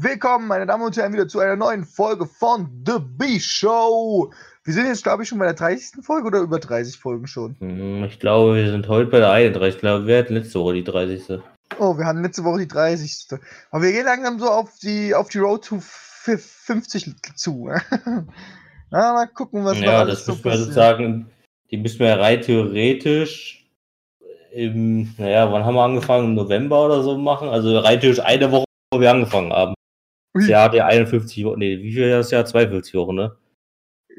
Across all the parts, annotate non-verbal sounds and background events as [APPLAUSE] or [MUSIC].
Willkommen, meine Damen und Herren, wieder zu einer neuen Folge von The B-Show. Wir sind jetzt, glaube ich, schon bei der 30. Folge oder über 30 Folgen schon? Hm, Ich glaube, wir sind heute bei der 31. Ich glaube, wir hatten letzte Woche die 30. Oh, wir hatten letzte Woche die 30. Aber wir gehen langsam so auf die, auf die Road to 50 zu. [LAUGHS] Na, mal gucken, was Ja, das so müssen wir sozusagen, die müssen wir rein theoretisch im, naja, wann haben wir angefangen? Im November oder so machen? Also rein theoretisch eine Woche, bevor wir angefangen haben. Ja 51 Wochen, nee, wie viel ist das Jahr? 42 Wochen, ne?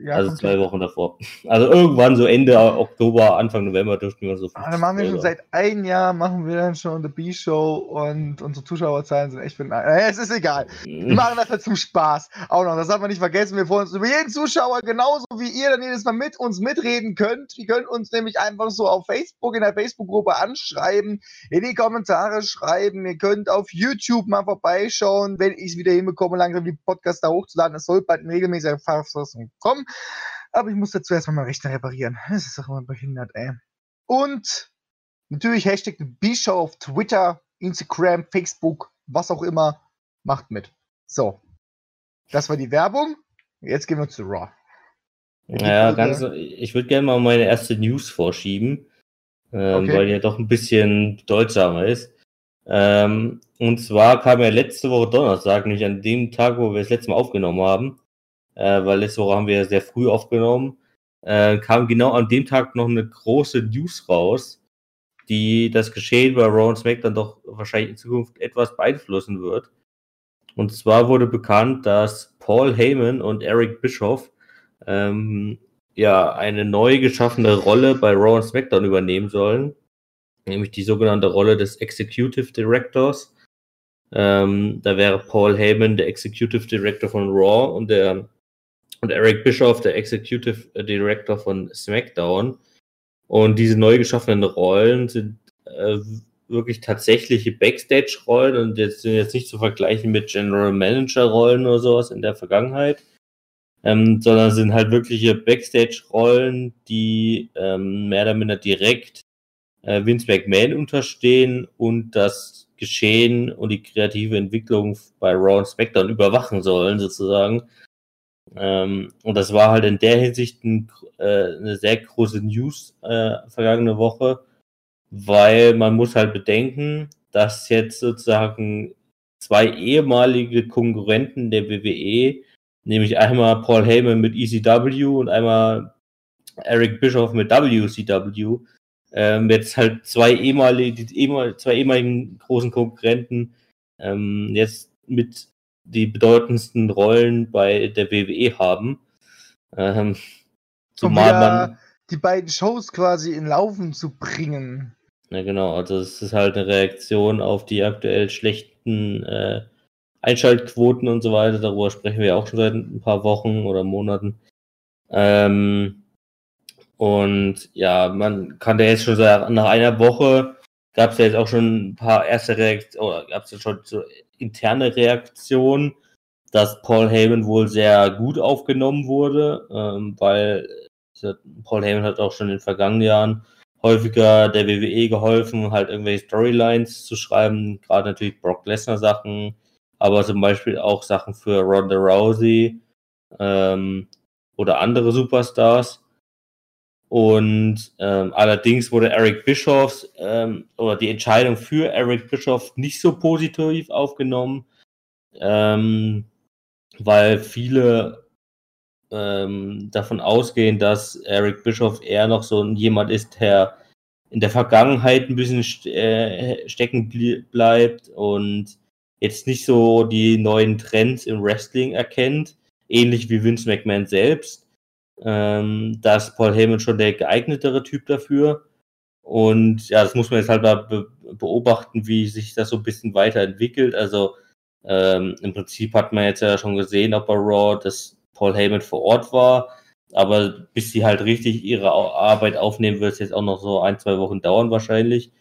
Ja, also zwei hin. Wochen davor. Also irgendwann so Ende Oktober, Anfang November dürften wir so Ah, dann machen wir schon seit einem Jahr, machen wir dann schon The B-Show und unsere Zuschauerzahlen sind echt für Es ist egal. Wir machen das halt zum Spaß. Auch noch, das darf man nicht vergessen. Wir freuen uns über jeden Zuschauer, genauso wie ihr dann jedes Mal mit uns mitreden könnt. Ihr könnt uns nämlich einfach so auf Facebook, in der Facebook-Gruppe anschreiben, in die Kommentare schreiben. Ihr könnt auf YouTube mal vorbeischauen, wenn ich es wieder hinbekomme, langsam die Podcasts da hochzuladen. Es soll bald in regelmäßiger Fassung kommen. Aber ich muss dazu erstmal meinen Rechner reparieren. Das ist doch immer behindert, ey. Und natürlich Hashtag B-Show auf Twitter, Instagram, Facebook, was auch immer. Macht mit. So. Das war die Werbung. Jetzt gehen wir zu Raw. Naja, ganz, ich würde gerne mal meine erste News vorschieben, ähm, Okay. weil die ja doch ein bisschen bedeutsamer ist. Ähm, und zwar kam ja letzte Woche Donnerstag, nämlich an dem Tag, wo wir das letzte Mal aufgenommen haben, äh, weil letzte Woche haben wir ja sehr früh aufgenommen, äh, kam genau an dem Tag noch eine große News raus, die das Geschehen bei Raw und SmackDown doch wahrscheinlich in Zukunft etwas beeinflussen wird. Und zwar wurde bekannt, dass Paul Heyman und Eric Bischoff ähm, ja eine neu geschaffene Rolle bei Raw und SmackDown übernehmen sollen, nämlich die sogenannte Rolle des Executive Directors. Ähm, da wäre Paul Heyman der Executive Director von Raw und der und Eric Bischoff der Executive Director von SmackDown. Und diese neu geschaffenen Rollen sind äh, wirklich tatsächliche Backstage-Rollen und jetzt sind jetzt nicht zu vergleichen mit General Manager-Rollen oder sowas in der Vergangenheit, ähm, sondern sind halt wirkliche Backstage-Rollen, die ähm, mehr oder minder direkt äh, Vince McMahon unterstehen und das Geschehen und die kreative Entwicklung bei Raw und SmackDown überwachen sollen, sozusagen. Ähm, und das war halt in der Hinsicht ein, äh, eine sehr große News äh, vergangene Woche, weil man muss halt bedenken, dass jetzt sozusagen zwei ehemalige Konkurrenten der WWE, nämlich einmal Paul Heyman mit ECW und einmal Eric Bischoff mit WCW, ähm, jetzt halt zwei ehemalige, die zwei ehemaligen großen Konkurrenten ähm, jetzt mit die bedeutendsten Rollen bei der WWE haben. Ähm, Um zumal wieder man, die beiden Shows quasi in Laufen zu bringen. ja genau, also es ist halt eine Reaktion auf die aktuell schlechten äh, Einschaltquoten und so weiter. Darüber sprechen wir ja auch schon seit ein paar Wochen oder Monaten. Ähm, und ja, man kann da jetzt schon sagen, nach einer Woche gab es ja jetzt auch schon ein paar erste Reaktionen, oder gab es ja schon so interne Reaktionen, dass Paul Heyman wohl sehr gut aufgenommen wurde, ähm, weil Paul Heyman hat auch schon in den vergangenen Jahren häufiger der WWE geholfen, halt irgendwelche Storylines zu schreiben, gerade natürlich Brock Lesnar Sachen, aber zum Beispiel auch Sachen für Ronda Rousey ähm, oder andere Superstars. Und ähm, allerdings wurde Eric Bischoffs ähm, oder die Entscheidung für Eric Bischoff nicht so positiv aufgenommen, ähm, weil viele ähm, davon ausgehen, dass Eric Bischoff eher noch so jemand ist, der in der Vergangenheit ein bisschen st äh, stecken bleibt und jetzt nicht so die neuen Trends im Wrestling erkennt, ähnlich wie Vince McMahon selbst. Ähm, da ist Paul Heyman schon der geeignetere Typ dafür. Und ja, das muss man jetzt halt mal be beobachten, wie sich das so ein bisschen weiterentwickelt. Also ähm, im Prinzip hat man jetzt ja schon gesehen, auch bei Raw, dass Paul Heyman vor Ort war. Aber bis sie halt richtig ihre Arbeit aufnehmen, wird es jetzt auch noch so ein, zwei Wochen dauern wahrscheinlich.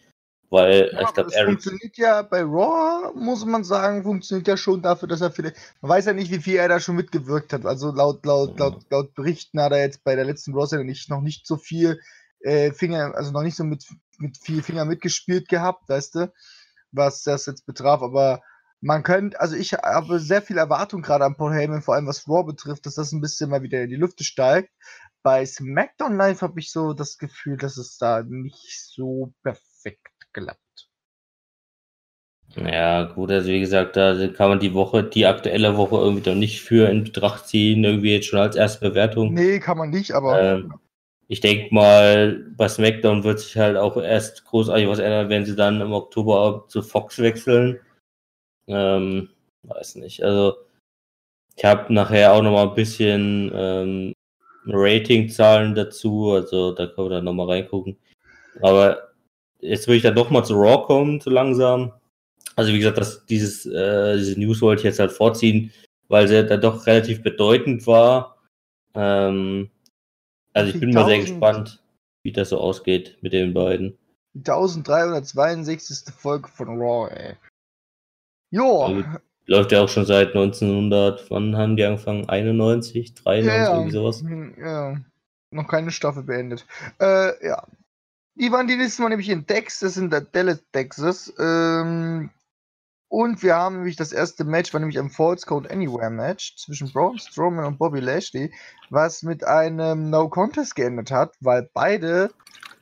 Weil Ja, ich glaube, das Eric. funktioniert ja bei Raw, muss man sagen, funktioniert ja schon dafür, dass er viele. Man weiß ja nicht, wie viel er da schon mitgewirkt hat. Also laut, laut, Ja. laut, laut Berichten hat er jetzt bei der letzten Raw nicht, noch nicht so viel äh, Finger, also noch nicht so mit, mit viel Finger mitgespielt gehabt, weißt du, was das jetzt betraf. Aber Man könnte, also ich habe sehr viel Erwartung gerade an Paul Heyman, vor allem was Raw betrifft, dass das ein bisschen mal wieder in die Lüfte steigt. Bei SmackDown Live habe ich so das Gefühl, dass es da nicht so perfekt klappt. Ja, gut, also wie gesagt, da kann man die Woche, die aktuelle Woche irgendwie doch nicht für in Betracht ziehen, irgendwie jetzt schon als erste Bewertung. Nee, kann man nicht, aber. Ähm, ich denke mal, bei SmackDown wird sich halt auch erst großartig was ändern, wenn sie dann im Oktober zu Fox wechseln. Ähm, weiß nicht. Also, ich habe nachher auch nochmal ein bisschen ähm, Ratingzahlen dazu, also da können wir dann nochmal reingucken. Aber jetzt würde ich dann doch mal zu Raw kommen, so langsam. Also wie gesagt, das, dieses, äh, diese News wollte ich jetzt halt vorziehen, weil sie da doch relativ bedeutend war. Ähm, also ich bin mal sehr gespannt, wie das so ausgeht mit den beiden. Die 1362. Folge von Raw, ey. Jo. Also, läuft ja auch schon seit 1900, wann haben die angefangen? 91, 93, ja, irgendwie sowas? Hm, ja, noch keine Staffel beendet. Äh, ja. Die waren die nächsten Mal nämlich in Texas, in der Dallas, Texas. Ähm, und wir haben nämlich das erste Match, war nämlich ein False Code Anywhere Match zwischen Braun Strowman und Bobby Lashley, was mit einem No Contest geendet hat, weil beide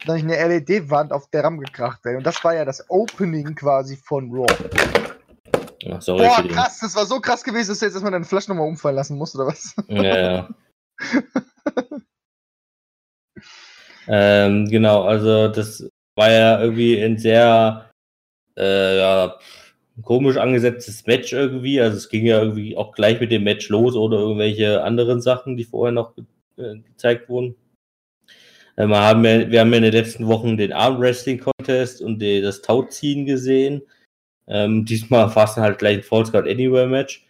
durch eine LED-Wand auf der Ram gekracht werden. Und das war ja das Opening quasi von Raw. Ach, sorry Boah, krass, das war so krass gewesen, dass du jetzt erstmal deine Flasche nochmal umfallen lassen musst, oder was? Ja, ja. [LAUGHS] ähm, genau, also das war ja irgendwie ein sehr, äh, ja, komisch angesetztes Match irgendwie. Also es ging ja irgendwie auch gleich mit dem Match los oder irgendwelche anderen Sachen, die vorher noch äh, gezeigt wurden. Äh, wir, haben ja, wir haben ja in den letzten Wochen den Armwrestling Contest und die, das Tauziehen gesehen. Ähm, diesmal [LAUGHS] fast halt gleich ein False Card Anywhere Match.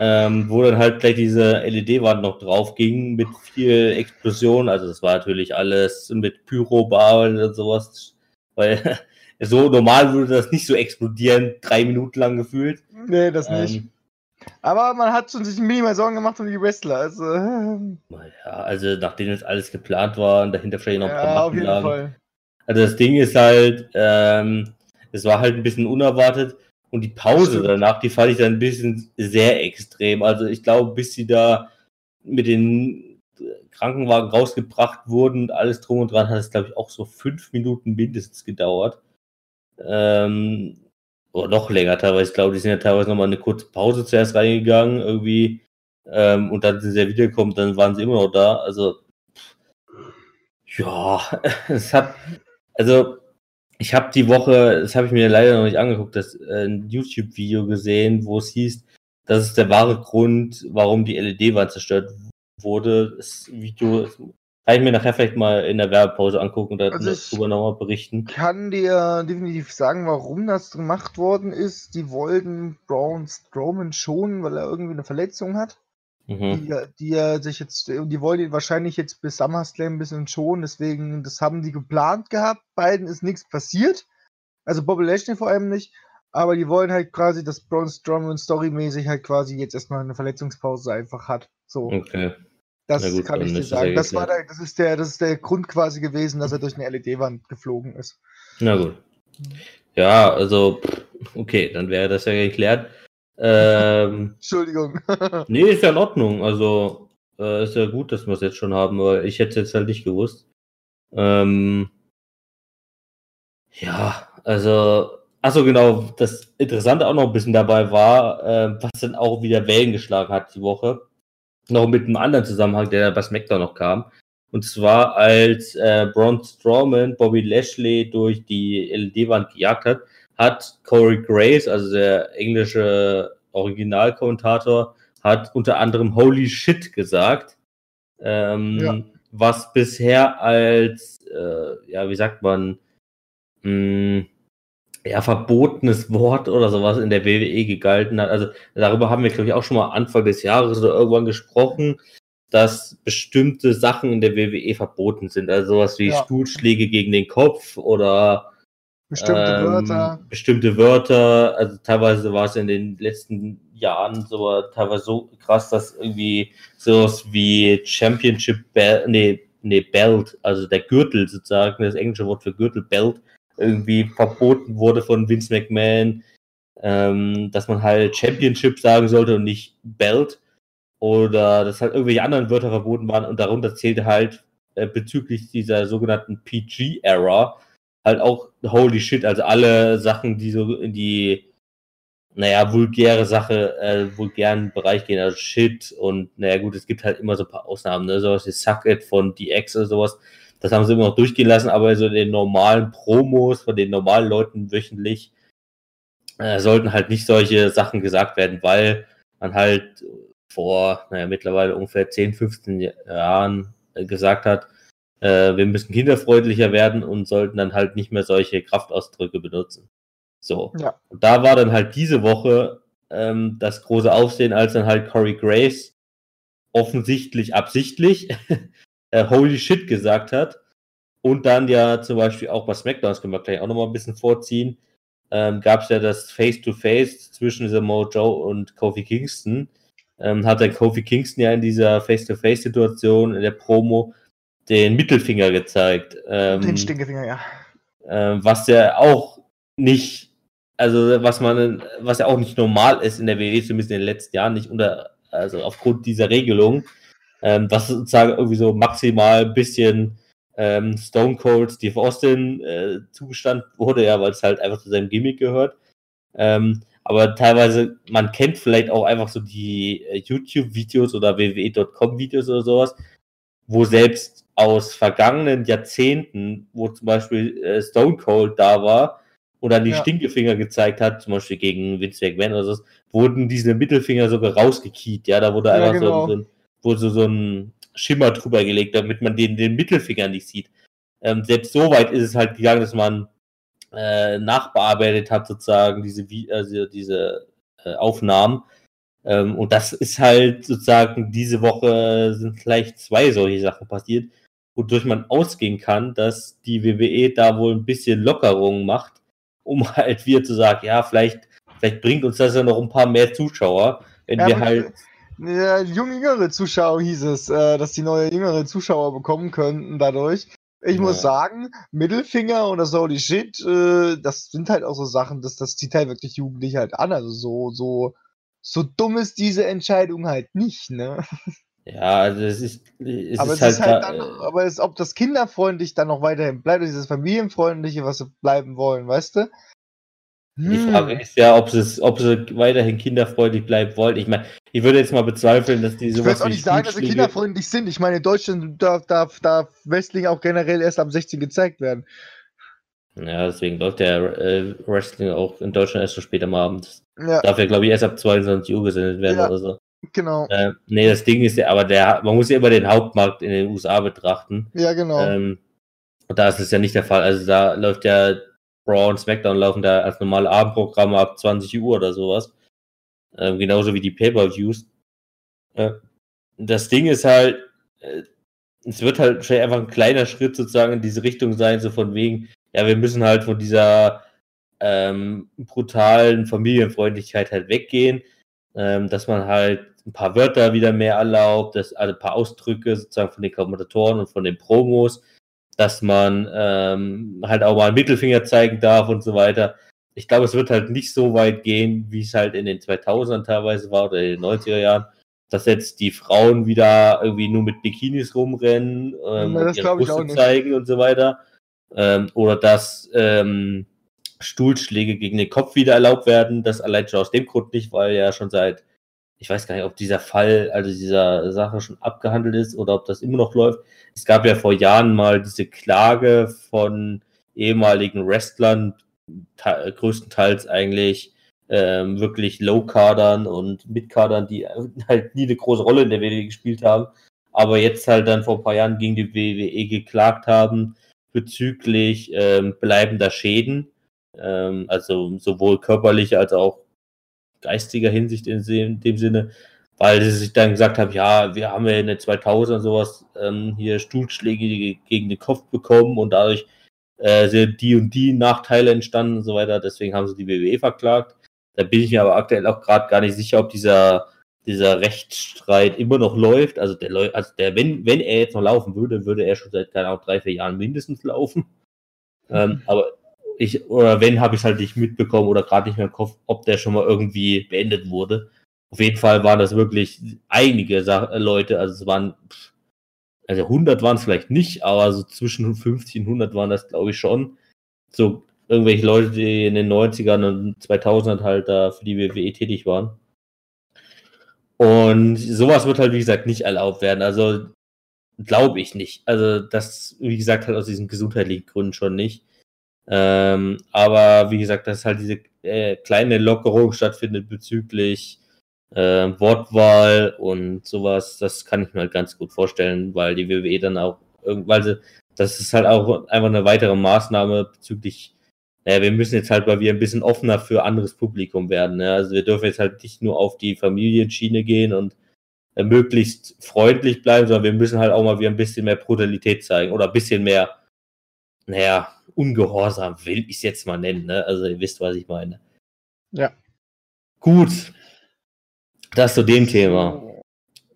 Ähm, wo dann halt gleich diese LED-Wand noch drauf ging mit viel Explosion. Also das war natürlich alles mit Pyro-Bar und sowas. Weil [LAUGHS] so normal würde das nicht so explodieren, drei Minuten lang gefühlt. Nee, das nicht. Ähm, aber man hat schon sich minimal Sorgen gemacht um die Wrestler. Also, ja, also nachdem jetzt alles geplant war und dahinter vielleicht noch ein paar ja, auf jeden lagen. Fall. Also das Ding ist halt, ähm, es war halt ein bisschen unerwartet und die Pause danach, die fand ich dann ein bisschen sehr extrem. Also ich glaube, bis sie da mit den Krankenwagen rausgebracht wurden, alles drum und dran, hat es glaube ich auch so fünf Minuten mindestens gedauert. Ähm, oder noch länger teilweise. Ich glaube, die sind ja teilweise nochmal eine kurze Pause zuerst reingegangen, irgendwie. Ähm, und dann sind sie ja wiedergekommen, dann waren sie immer noch da. Also, ja, [LAUGHS] es hat, also, ich habe die Woche, das habe ich mir leider noch nicht angeguckt, das äh, ein YouTube-Video gesehen, wo es hieß, das ist der wahre Grund, warum die LED-Wand zerstört wurde. Das Video kann ich mir nachher vielleicht mal in der Werbepause angucken und also darüber nochmal berichten. kann dir definitiv sagen, warum das gemacht worden ist. Die wollten Braun Strowman schonen, weil er irgendwie eine Verletzung hat. Mhm. Die, die er sich jetzt, die wollen ihn wahrscheinlich jetzt bis SummerSlam ein bisschen schonen, deswegen, das haben die geplant gehabt. Beiden ist nichts passiert. Also Bobby Lashley vor allem nicht. Aber die wollen halt quasi, dass Braun Strowman storymäßig halt quasi jetzt erstmal eine Verletzungspause einfach hat. So. Okay. Das gut, kann ich dir sagen. Das, war der, das, ist der, das ist der Grund quasi gewesen, dass er durch eine LED-Wand geflogen ist. Na gut. Ja, also, okay, dann wäre das ja geklärt. Ähm, [LAUGHS] Entschuldigung. [LAUGHS] nee, ist ja in Ordnung. Also, äh, ist ja gut, dass wir es jetzt schon haben, weil ich hätte es jetzt halt nicht gewusst. Ähm, ja, also, achso, genau, das Interessante auch noch ein bisschen dabei war, äh, was dann auch wieder Wellen geschlagen hat die Woche noch mit einem anderen Zusammenhang, der bei SmackDown noch kam. Und zwar, als äh, Braun Strowman Bobby Lashley durch die LED-Wand gejagt hat, hat Corey Grace, also der englische Originalkommentator, hat unter anderem Holy Shit gesagt. Ähm, ja. Was bisher als, äh, ja, wie sagt man, mh, hm, ja, verbotenes Wort oder sowas in der WWE gegalten hat. Also darüber haben wir, glaube ich, auch schon mal Anfang des Jahres oder irgendwann gesprochen, dass bestimmte Sachen in der WWE verboten sind. Also sowas wie ja. Stuhlschläge gegen den Kopf oder bestimmte ähm, Wörter. Bestimmte Wörter. Also teilweise war es in den letzten Jahren so teilweise so krass, dass irgendwie sowas wie Championship Belt, nee, nee, Belt, also der Gürtel sozusagen, das englische Wort für Gürtel, Belt, irgendwie verboten wurde von Vince McMahon. ähm, dass man halt Championship sagen sollte und nicht Belt. Oder dass halt irgendwelche anderen Wörter verboten waren und darunter zählte halt äh, bezüglich dieser sogenannten PG-Era halt auch holy shit, also alle Sachen, die so in die, naja, vulgäre Sache, äh, vulgären Bereich gehen, also shit und naja gut, es gibt halt immer so ein paar Ausnahmen, ne, sowas wie Suck It von DX oder sowas, das haben sie immer noch durchgehen lassen, aber so den normalen Promos von den normalen Leuten wöchentlich äh, sollten halt nicht solche Sachen gesagt werden, weil man halt vor, naja, mittlerweile ungefähr 10, 15 Jahren äh, gesagt hat, äh, wir müssen kinderfreundlicher werden und sollten dann halt nicht mehr solche Kraftausdrücke benutzen. So. Ja. Und da war dann halt diese Woche ähm, das große Aufsehen, als dann halt Corey Graves offensichtlich absichtlich [LAUGHS] äh, Holy Shit gesagt hat. Und dann ja zum Beispiel auch bei SmackDown, das können wir gleich auch nochmal ein bisschen vorziehen, ähm, gab es ja das Face-to-Face -face zwischen Samoa Joe und Kofi Kingston. Ähm, hat dann Kofi Kingston ja in dieser Face-to-Face-Situation in der Promo den Mittelfinger gezeigt. Ähm, den Stinkefinger, ja. Äh, was ja auch nicht, also was man, was ja auch nicht normal ist in der WWE, zumindest in den letzten Jahren, nicht unter, also aufgrund dieser Regelung, ähm, was sozusagen irgendwie so maximal ein bisschen ähm, Stone Cold Steve Austin äh, zugestanden wurde, ja, weil es halt einfach zu seinem Gimmick gehört. Ähm, aber teilweise, man kennt vielleicht auch einfach so die äh, YouTube-Videos oder wwe.com-Videos oder sowas, wo selbst aus vergangenen Jahrzehnten, wo zum Beispiel äh, Stone Cold da war und dann die ja. Stinkefinger gezeigt hat, zum Beispiel gegen Vince McMahon oder so, wurden diese Mittelfinger sogar rausgekiet, ja, da wurde ja, einfach genau. so, ein, wurde so, so ein Schimmer drüber gelegt, damit man den, den Mittelfinger nicht sieht. Ähm, selbst so weit ist es halt gegangen, dass man äh, nachbearbeitet hat, sozusagen, diese, also diese äh, Aufnahmen, ähm, und das ist halt sozusagen, diese Woche sind vielleicht zwei solche Sachen passiert, wodurch man ausgehen kann, dass die WWE da wohl ein bisschen Lockerungen macht, um [LAUGHS] halt wieder zu sagen, ja, vielleicht, vielleicht bringt uns das ja noch ein paar mehr Zuschauer, wenn ja, wir halt. Ja, junge, jüngere Zuschauer hieß es, äh, dass die neue jüngere Zuschauer bekommen könnten dadurch. Ich ja. muss sagen, Mittelfinger oder so die Shit, äh, das sind halt auch so Sachen, dass das zieht halt wirklich Jugendliche halt an. Also so, so so dumm ist diese Entscheidung halt nicht, ne? [LAUGHS] Ja, also es ist, es aber ist es halt, ist halt dann, äh, aber es, ob das kinderfreundlich dann noch weiterhin bleibt, dieses familienfreundliche, was sie bleiben wollen, weißt du? Die Frage hm. ist ja, ob sie, ob sie weiterhin kinderfreundlich bleiben wollen. Ich meine, ich würde jetzt mal bezweifeln, dass diese. Ich würde auch nicht sagen, dass sie kinderfreundlich sind. Ich meine, in Deutschland darf, darf, darf Wrestling auch generell erst ab 16 gezeigt werden. Ja, deswegen läuft der äh, Wrestling auch in Deutschland erst so später am Abend. Ja. Darf ja, glaube ich, erst ab 22 Uhr gesendet werden ja, oder so. Genau. Äh, nee, das Ding ist ja, aber der, man muss ja immer den Hauptmarkt in den USA betrachten. Ja, genau. Ähm, und da ist es ja nicht der Fall. Also da läuft ja Raw und SmackDown laufen da als normale Abendprogramme ab 20 Uhr oder sowas. Ähm, genauso wie die Pay-Per-Views. Äh, das Ding ist halt, äh, es wird halt einfach ein kleiner Schritt sozusagen in diese Richtung sein, so von wegen, ja, wir müssen halt von dieser ähm, brutalen Familienfreundlichkeit halt weggehen, ähm, dass man halt ein paar Wörter wieder mehr erlaubt, dass, also ein paar Ausdrücke sozusagen von den Kommentatoren und von den Promos, dass man ähm, halt auch mal einen Mittelfinger zeigen darf und so weiter. Ich glaube, es wird halt nicht so weit gehen, wie es halt in den 2000ern teilweise war oder in den 90er Jahren, dass jetzt die Frauen wieder irgendwie nur mit Bikinis rumrennen ähm, ja, und ihre Brüste zeigen und so weiter ähm, oder dass ähm, Stuhlschläge gegen den Kopf wieder erlaubt werden. Das allein schon aus dem Grund nicht, weil ja schon seit, ich weiß gar nicht, ob dieser Fall, also dieser Sache schon abgehandelt ist oder ob das immer noch läuft. Es gab ja vor Jahren mal diese Klage von ehemaligen Wrestlern, größtenteils eigentlich ähm, wirklich Low-Kadern und Mid-Kadern, die [LAUGHS] halt nie eine große Rolle in der WWE gespielt haben, aber jetzt halt dann vor ein paar Jahren gegen die WWE geklagt haben, bezüglich ähm, bleibender Schäden, ähm, also sowohl körperlicher als auch geistiger Hinsicht in, in, dem Sinne, weil sie sich dann gesagt haben, ja, wir haben ja in den 2000 sowas ähm, hier Stuhlschläge gegen den Kopf bekommen und dadurch äh, sind die und die Nachteile entstanden und so weiter, deswegen haben sie die WWE verklagt. Da bin ich mir aber aktuell auch gerade gar nicht sicher, ob dieser dieser Rechtsstreit immer noch läuft. Also der also der, wenn, wenn er jetzt noch laufen würde, würde er schon seit, keine Ahnung, drei, vier Jahren mindestens laufen. Ähm, mhm. aber ich, oder wenn, habe ich halt nicht mitbekommen oder gerade nicht mehr im Kopf, ob der schon mal irgendwie beendet wurde. Auf jeden Fall waren das wirklich einige Sa Leute, also es waren, also 100 waren es vielleicht nicht, aber so zwischen 50 und 100 waren das, glaube ich, schon. So irgendwelche Leute, die in den 90ern und 2000ern halt da für die WWE tätig waren. Und sowas wird halt, wie gesagt, nicht erlaubt werden. Also glaube ich nicht. Also das, wie gesagt, halt aus diesen gesundheitlichen Gründen schon nicht. Ähm, aber wie gesagt, dass halt diese äh, kleine Lockerung stattfindet bezüglich äh, Wortwahl und sowas, das kann ich mir halt ganz gut vorstellen, weil die WWE dann auch irgendwann, das ist halt auch einfach eine weitere Maßnahme bezüglich, naja, wir müssen jetzt halt, weil wir ein bisschen offener für anderes Publikum werden. Ne? Also wir dürfen jetzt halt nicht nur auf die Familienschiene gehen und äh, möglichst freundlich bleiben, sondern wir müssen halt auch mal wieder ein bisschen mehr Brutalität zeigen oder ein bisschen mehr, naja, Ungehorsam will ich es jetzt mal nennen. Ne? Also ihr wisst, was ich meine. Ja. Gut. Das zu dem Thema.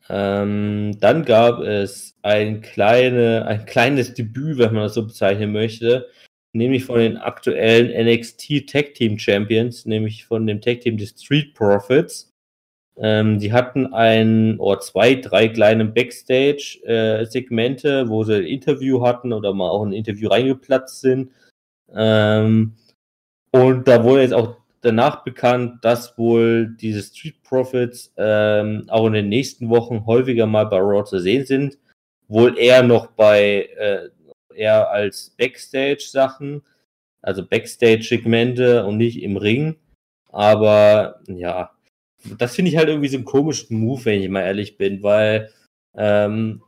Ähm, dann gab es ein, kleine, ein kleines Debüt, wenn man das so bezeichnen möchte, nämlich von den aktuellen NXT Tag Team Champions, nämlich von dem Tag Team des Street Profits. Ähm, die hatten ein oder zwei, drei kleine Backstage-Segmente, äh, wo sie ein Interview hatten oder mal auch ein Interview reingeplatzt sind. Ähm, und da wurde jetzt auch danach bekannt, dass wohl diese Street Profits ähm, auch in den nächsten Wochen häufiger mal bei Raw zu sehen sind. Wohl eher noch bei, äh, eher als Backstage-Sachen, also Backstage-Segmente und nicht im Ring. Aber ja, das finde ich halt irgendwie so einen komischen Move, wenn ich mal ehrlich bin, weil ähm,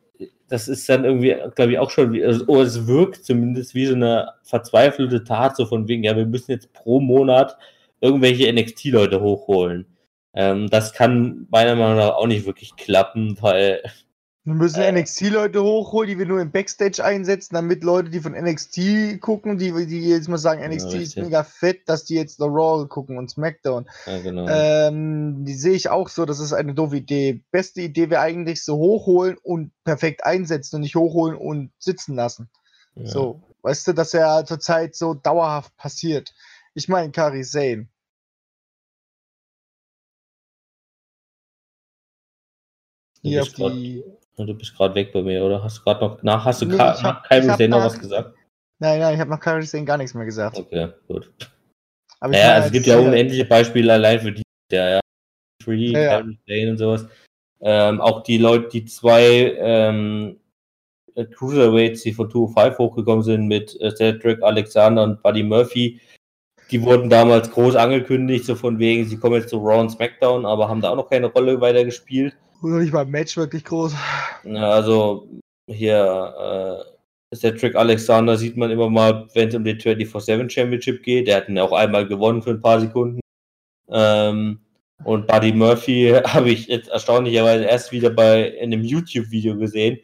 das ist dann irgendwie, glaube ich, auch schon, wie, also, oh, es wirkt zumindest wie so eine verzweifelte Tat, so von wegen, ja, wir müssen jetzt pro Monat irgendwelche NXT-Leute hochholen. Ähm, das kann meiner Meinung nach auch nicht wirklich klappen, weil wir müssen äh, NXT-Leute hochholen, die wir nur im Backstage einsetzen, damit Leute, die von NXT gucken, die, die jetzt mal sagen, NXT ja, ist mega fett, dass die jetzt The Raw gucken und SmackDown. Ja, genau. ähm, die sehe ich auch so, das ist eine doofe Idee. Beste Idee wäre eigentlich so hochholen und perfekt einsetzen und nicht hochholen und sitzen lassen. Ja. So, weißt du, dass ja zurzeit so dauerhaft passiert. Ich meine, Kari Zane. Hier auf die Du bist gerade weg bei mir, oder? Hast du gerade noch nach, hast du nee, hab, noch was gesagt? Nein, nein, ich habe nach Kyrie Sane gar nichts mehr gesagt. Okay, gut. Aber ja, also es gibt ja unendliche Beispiele allein für die, der ja, Free, ja, Kyrie Sane und sowas. Ähm, auch die Leute, die zwei ähm, Cruiserweights, die von 205 hochgekommen sind mit äh, Cedric Alexander und Buddy Murphy, die wurden damals groß angekündigt, so von wegen, sie kommen jetzt zu Raw und SmackDown, aber haben da auch noch keine Rolle weiter gespielt. Oder nicht mal ein Match wirklich groß. Ja, also hier äh, Cedric Alexander sieht man immer mal, wenn es um die 24-7 Championship geht. Der hat ihn auch einmal gewonnen für ein paar Sekunden. Ähm, und Buddy Murphy [LAUGHS] habe ich jetzt erstaunlicherweise erst wieder bei in einem YouTube-Video gesehen.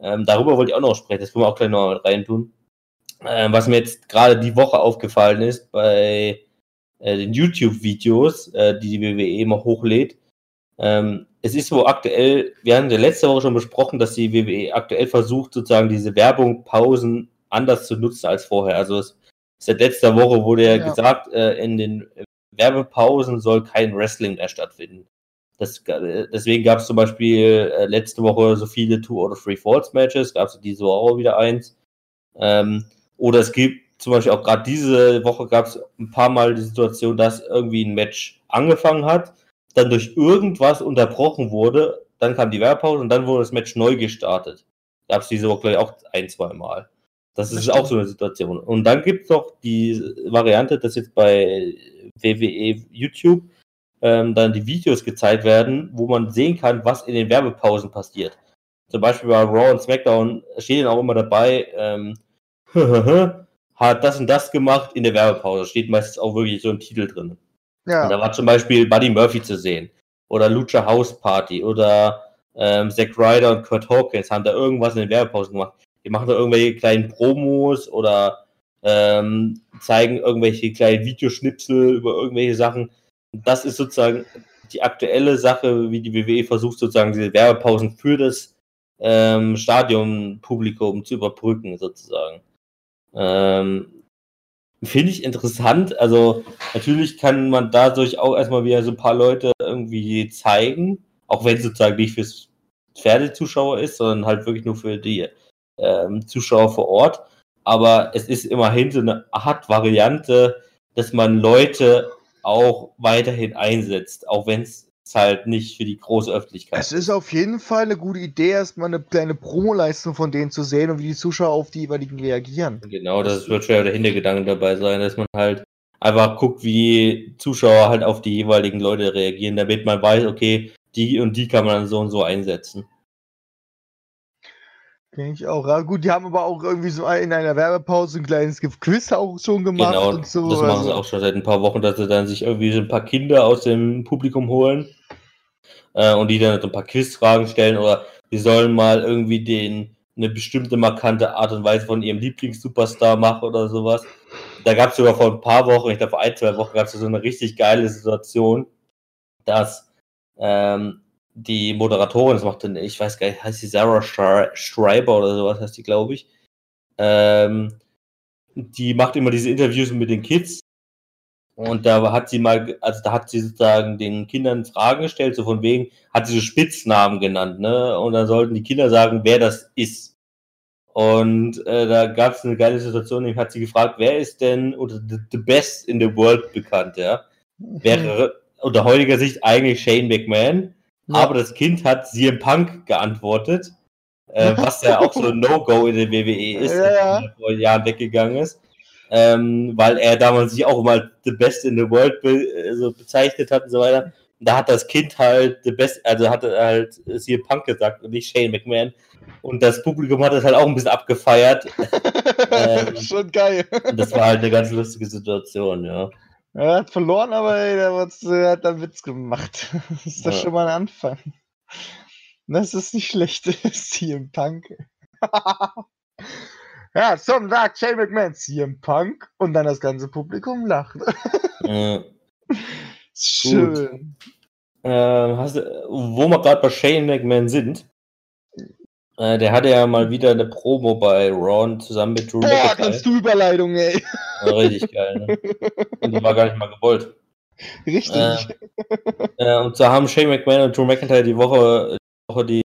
Ähm, darüber wollte ich auch noch sprechen, das können wir auch gleich noch reintun. Ähm, was mir jetzt gerade die Woche aufgefallen ist bei äh, den YouTube-Videos, äh, die die WWE immer hochlädt, ähm, es ist so aktuell, wir haben ja letzte Woche schon besprochen, dass die WWE aktuell versucht, sozusagen diese Werbung, Pausen anders zu nutzen als vorher. Also es, seit letzter Woche wurde ja, ja. gesagt, äh, in den Werbepausen soll kein Wrestling mehr stattfinden. Das, deswegen gab es zum Beispiel äh, letzte Woche so viele Two oder Three Falls Matches, gab es diese Woche auch wieder eins. Ähm, oder es gibt zum Beispiel auch gerade diese Woche gab es ein paar Mal die Situation, dass irgendwie ein Match angefangen hat dann durch irgendwas unterbrochen wurde, dann kam die Werbepause und dann wurde das Match neu gestartet. Gab es diese Woche gleich auch ein, zwei Mal. Das, das ist auch so eine Situation. Und dann gibt es noch die Variante, dass jetzt bei WWE YouTube ähm, dann die Videos gezeigt werden, wo man sehen kann, was in den Werbepausen passiert. Zum Beispiel bei Raw und SmackDown steht dann auch immer dabei, ähm, [LAUGHS] hat das und das gemacht in der Werbepause. Steht meistens auch wirklich so ein Titel drin. Ja. Und da war zum Beispiel Buddy Murphy zu sehen. Oder Lucha House Party. Oder ähm, Zack Ryder und Kurt Hawkins haben da irgendwas in den Werbepausen gemacht. Die machen da irgendwelche kleinen Promos oder ähm, zeigen irgendwelche kleinen Videoschnipsel über irgendwelche Sachen. Das ist sozusagen die aktuelle Sache, wie die WWE versucht, sozusagen diese Werbepausen für das ähm, Stadionpublikum zu überbrücken, sozusagen. Ähm, finde ich interessant. Also natürlich kann man dadurch auch erstmal wieder so ein paar Leute irgendwie zeigen, auch wenn es sozusagen nicht fürs Pferdezuschauer ist, sondern halt wirklich nur für die ähm, Zuschauer vor Ort. Aber es ist immerhin so eine Art Variante, dass man Leute auch weiterhin einsetzt, auch wenn es halt nicht für die große Öffentlichkeit. Es ist auf jeden Fall eine gute Idee, erstmal eine kleine Promoleistung von denen zu sehen und wie die Zuschauer auf die jeweiligen reagieren. Genau, das wird schon der Hintergedanke dabei sein, dass man halt einfach guckt, wie Zuschauer halt auf die jeweiligen Leute reagieren, damit man weiß, okay, die und die kann man dann so und so einsetzen. Kenn ich auch. Ja, gut, die haben aber auch irgendwie so in einer Werbepause ein kleines Quiz auch schon gemacht Genau, und so. das machen also- sie auch schon seit ein paar Wochen, dass sie dann sich irgendwie so ein paar Kinder aus dem Publikum holen äh, und die dann so ein paar Quizfragen stellen oder die sollen mal irgendwie den eine bestimmte markante Art und Weise von ihrem Lieblingssuperstar machen oder sowas. Da gab es sogar vor ein paar Wochen, ich glaube vor ein, zwei Wochen, gab es so eine richtig geile Situation, dass ähm, die Moderatorin, das macht dann, ich weiß gar nicht, heißt die Sarah Schre- Schreiber oder sowas, heißt die, glaube ich. Ähm, die macht immer diese Interviews mit den Kids. Und da hat sie mal, also da hat sie sozusagen den Kindern Fragen gestellt, so von wegen, hat sie so Spitznamen genannt, ne? Und dann sollten die Kinder sagen, wer das ist. Und äh, da gab es eine geile Situation, nämlich hat sie gefragt, wer ist denn unter the, the best in the world bekannt, ja? Wäre unter heutiger Sicht eigentlich Shane McMahon, Ja. aber das Kind hat CM Punk geantwortet, äh, [LAUGHS] was ja auch so ein No-Go in der WWE ist, Ja, der vor Jahren weggegangen ist, ähm, weil er damals sich auch mal the best in the world be äh, so bezeichnet hat und so weiter. Und da hat das Kind halt the best, also hat er halt CM Punk gesagt und nicht Shane McMahon. Und das Publikum hat das halt auch ein bisschen abgefeiert. [LAUGHS] ähm, Schon geil. Und das war halt eine ganz lustige Situation, ja. Er hat verloren, aber ey, der er hat da Witz gemacht. [LAUGHS] Das ist doch Ja. schon mal ein Anfang. Das ist nicht schlecht, [LAUGHS] CM Punk. [LAUGHS] ja, zum sagt Shane McMahon CM Punk und dann das ganze Publikum lacht. Äh, Schön. Ähm, hast, wo wir gerade bei Shane McMahon sind, äh, der hatte ja mal wieder eine Promo bei Ron zusammen mit Drew Boah, McIntyre. kannst du Überleitung, ey. War richtig geil, ne? Und die war gar nicht mal gewollt. Richtig. Äh, und zwar haben Shane McMahon und Drew McIntyre die Woche, die, Woche die,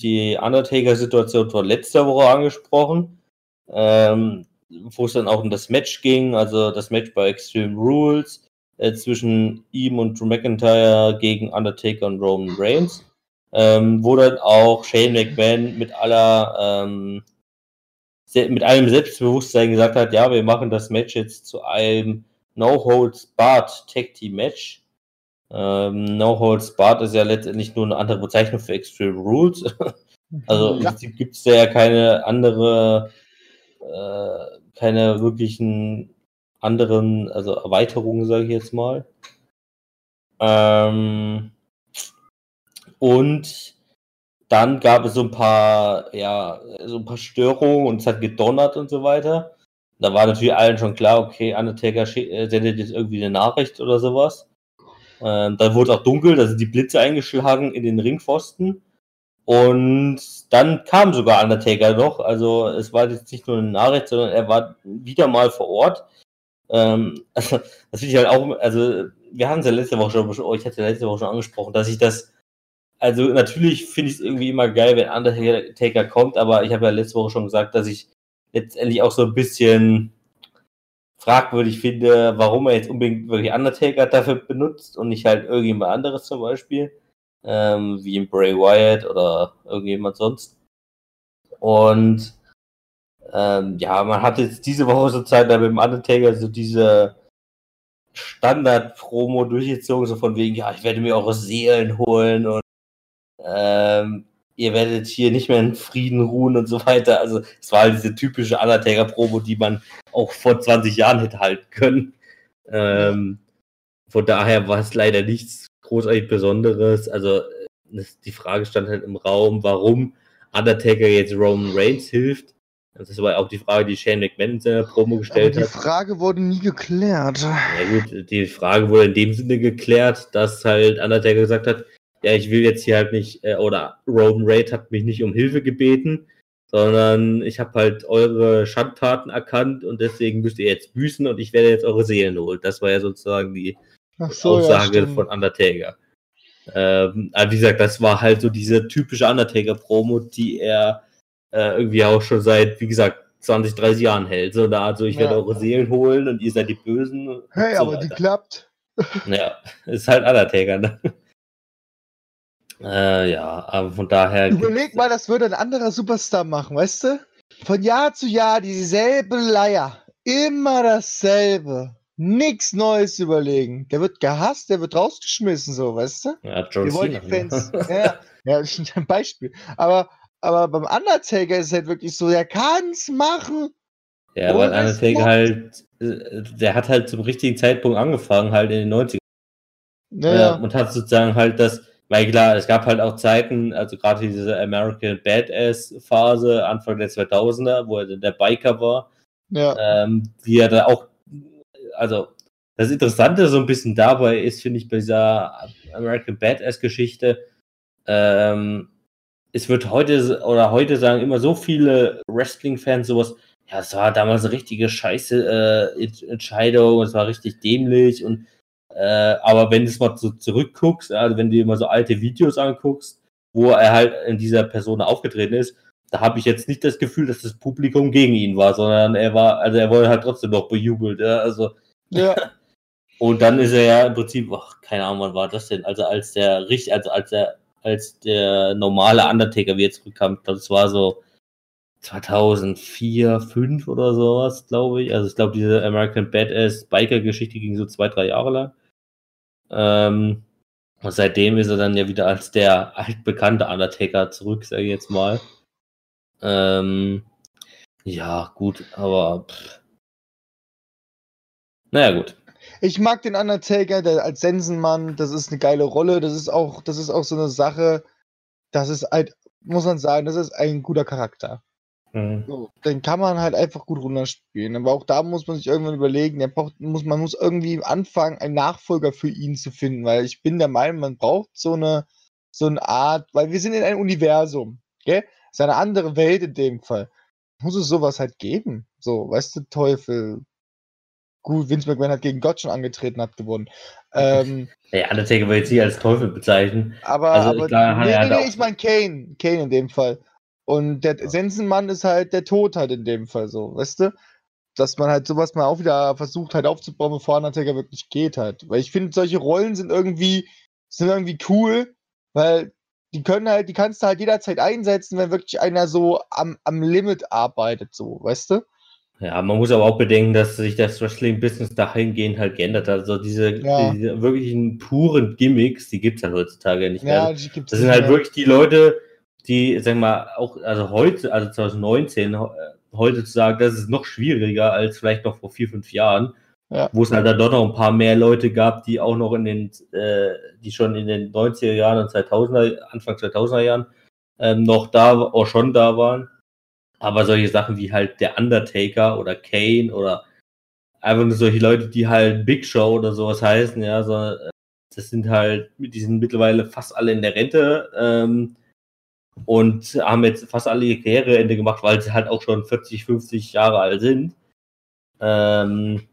die Undertaker-Situation von letzter Woche angesprochen, ähm, wo es dann auch um das Match ging, also das Match bei Extreme Rules äh, zwischen ihm und Drew McIntyre gegen Undertaker und Roman Reigns, ähm, wo dann auch Shane McMahon mit aller ähm, mit allem Selbstbewusstsein gesagt hat, ja, wir machen das Match jetzt zu einem No Holds Barred Tag Team Match. Ähm, no Holds Barred ist ja letztendlich nur eine andere Bezeichnung für Extreme Rules. [LAUGHS] Also im Ja. Prinzip gibt es ja keine andere, äh, keine wirklichen anderen, also Erweiterungen, sage ich jetzt mal. Ähm, und dann gab es so ein paar, ja, so ein paar Störungen und es hat gedonnert und so weiter. Da war natürlich allen schon klar, okay, Undertaker äh, sendet jetzt irgendwie eine Nachricht oder sowas. Ähm, dann wurde auch dunkel, da sind die Blitze eingeschlagen in den Ringpfosten. Und dann kam sogar Undertaker noch. Also es war jetzt nicht nur eine Nachricht, sondern er war wieder mal vor Ort. Ähm, also, [LAUGHS] das finde ich halt auch, also wir haben es ja letzte Woche schon, ich hatte ja letzte Woche schon angesprochen, dass ich das, also natürlich finde ich es irgendwie immer geil, wenn Undertaker kommt, aber ich habe ja letzte Woche schon gesagt, dass ich letztendlich auch so ein bisschen fragwürdig finde, warum er jetzt unbedingt wirklich Undertaker dafür benutzt und nicht halt irgendjemand anderes zum Beispiel, ähm, wie ein Bray Wyatt oder irgendjemand sonst. Und ähm, ja, man hat jetzt diese Woche sozusagen da mit dem Undertaker so diese Standard-Promo durchgezogen, so von wegen, ja, ich werde mir eure Seelen holen und ähm, ihr werdet hier nicht mehr in Frieden ruhen und so weiter. Also es war halt diese typische Undertaker-Promo, die man auch vor 20 Jahren hätte halten können. Ähm, von daher war es leider nichts großartig Besonderes. Also die Frage stand halt im Raum, warum Undertaker jetzt Roman Reigns hilft. Das war auch die Frage, die Shane McMahon in seiner Promo Aber gestellt die hat. Frage wurde nie geklärt. Ja gut, die Frage wurde in dem Sinne geklärt, dass halt Undertaker gesagt hat, ja, ich will jetzt hier halt nicht, äh, oder Roman Reigns hat mich nicht um Hilfe gebeten, sondern ich habe halt eure Schandtaten erkannt und deswegen müsst ihr jetzt büßen und ich werde jetzt eure Seelen holen. Das war ja sozusagen die so, Aussage ja, von Undertaker. Ähm, aber wie gesagt, das war halt so diese typische Undertaker-Promo, die er äh, irgendwie auch schon seit, wie gesagt, 20, 30 Jahren hält. So eine Art, so ich ja. werde eure Seelen holen und ihr seid die Bösen. Hey, so aber weiter. die klappt. Ja, [LAUGHS] ist halt Undertaker, ne? Äh, ja, aber von daher. Überleg mal, das würde ein anderer Superstar machen, weißt du? Von Jahr zu Jahr dieselbe Leier. Immer dasselbe. Nix Neues überlegen. Der wird gehasst, der wird rausgeschmissen, so, weißt du? Ja, John Wir wollen die Fans. ja, ja, das ist ein Beispiel. Aber, aber beim Undertaker ist es halt wirklich so, der kann's machen. Ja, weil Undertaker halt, äh, der hat halt zum richtigen Zeitpunkt angefangen, halt in den 90ern. Ja. Und hat sozusagen halt das, weil klar, es gab halt auch Zeiten, also gerade diese American Badass Phase, Anfang der 2000er, wo er der Biker war, ja. ähm, wie er da auch, also das Interessante so ein bisschen dabei ist, finde ich, bei dieser American Badass Geschichte, ähm, es wird heute oder heute sagen immer so viele Wrestling-Fans sowas, ja, es war damals eine richtige Scheiße äh, Entscheidung, es war richtig dämlich und äh, aber wenn du es mal so zurückguckst, also wenn du dir mal so alte Videos anguckst, wo er halt in dieser Person aufgetreten ist, da habe ich jetzt nicht das Gefühl, dass das Publikum gegen ihn war, sondern er war, also er wurde halt trotzdem noch bejubelt, ja, also. Ja. [LAUGHS] Und dann ist er ja im Prinzip, ach, keine Ahnung, wann war das denn? Also als der richtig, also als der, als der normale Undertaker wie jetzt zurückkam, das war so 2004, 5 oder sowas, glaube ich. Also ich glaube, diese American Badass Biker-Geschichte ging so zwei, drei Jahre lang. Ähm, und seitdem ist er dann ja wieder als der altbekannte Undertaker zurück, sage ich jetzt mal. Ähm, ja, gut, aber pff. naja, gut. Ich mag den Undertaker der, als Sensenmann, das ist eine geile Rolle, das ist auch, das ist auch so eine Sache, das ist halt, muss man sagen, das ist ein guter Charakter. Mhm. So, den kann man halt einfach gut runterspielen. Aber auch da muss man sich irgendwann überlegen, der braucht, muss, man muss irgendwie anfangen, einen Nachfolger für ihn zu finden, weil ich bin der Meinung, man braucht so eine, so eine Art, weil wir sind in einem Universum, gell? Das ist eine andere Welt in dem Fall. Muss es sowas halt geben. So, weißt du, Teufel. Gut, Vince McMahon hat gegen Gott schon angetreten, hat gewonnen. Ähm, ja, Undertaker würde jetzt nicht als Teufel bezeichnen. Aber, also, aber klar, nee, nee, nee, ich meine Kane. Kane in dem Fall. Und der ja. Sensenmann ist halt der Tod halt in dem Fall so, weißt du? Dass man halt sowas mal auch wieder versucht halt aufzubauen, bevor Undertaker wirklich geht halt. Weil ich finde, solche Rollen sind irgendwie, sind irgendwie cool, weil die können halt, die kannst du halt jederzeit einsetzen, wenn wirklich einer so am, am Limit arbeitet, so, weißt du? Ja, man muss aber auch bedenken, dass sich das Wrestling-Business dahingehend halt geändert hat. Also diese, ja. diese wirklichen puren Gimmicks, die gibt es halt heutzutage nicht mehr. Ja, die gibt's das sind halt wirklich die Leute, die, sagen wir mal, auch, also heute, also 2019, äh, heute zu sagen, das ist noch schwieriger als vielleicht noch vor vier, fünf Jahren, ja. wo es halt dann doch noch ein paar mehr Leute gab, die auch noch in den, äh, die schon in den 90er Jahren und 2000er, Anfang 2000er Jahren ähm, noch da, auch schon da waren. Aber solche Sachen wie halt der Undertaker oder Kane oder einfach nur solche Leute, die halt Big Show oder sowas heißen, ja, so, äh, das sind halt, die sind mittlerweile fast alle in der Rente. Ähm, und haben jetzt fast alle ihr Karriereende gemacht, weil sie halt auch schon 40, 50 Jahre alt sind. Ähm,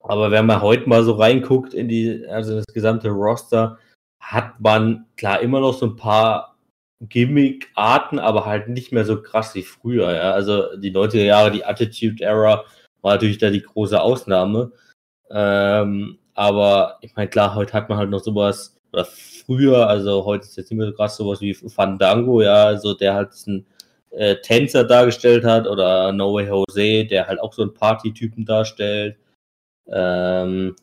aber wenn man heute mal so reinguckt in die, also das gesamte Roster, hat man klar immer noch so ein paar Gimmick-Arten, aber halt nicht mehr so krass wie früher. Ja? Also die 90er Jahre, die Attitude Era war natürlich da die große Ausnahme. Ähm, aber ich meine, klar, heute hat man halt noch sowas, oder früher, also heute ist jetzt nicht mehr so krass sowas wie Fandango, ja, also der halt einen äh, Tänzer dargestellt hat oder No Way Jose, der halt auch so einen Partytypen darstellt. Ähm,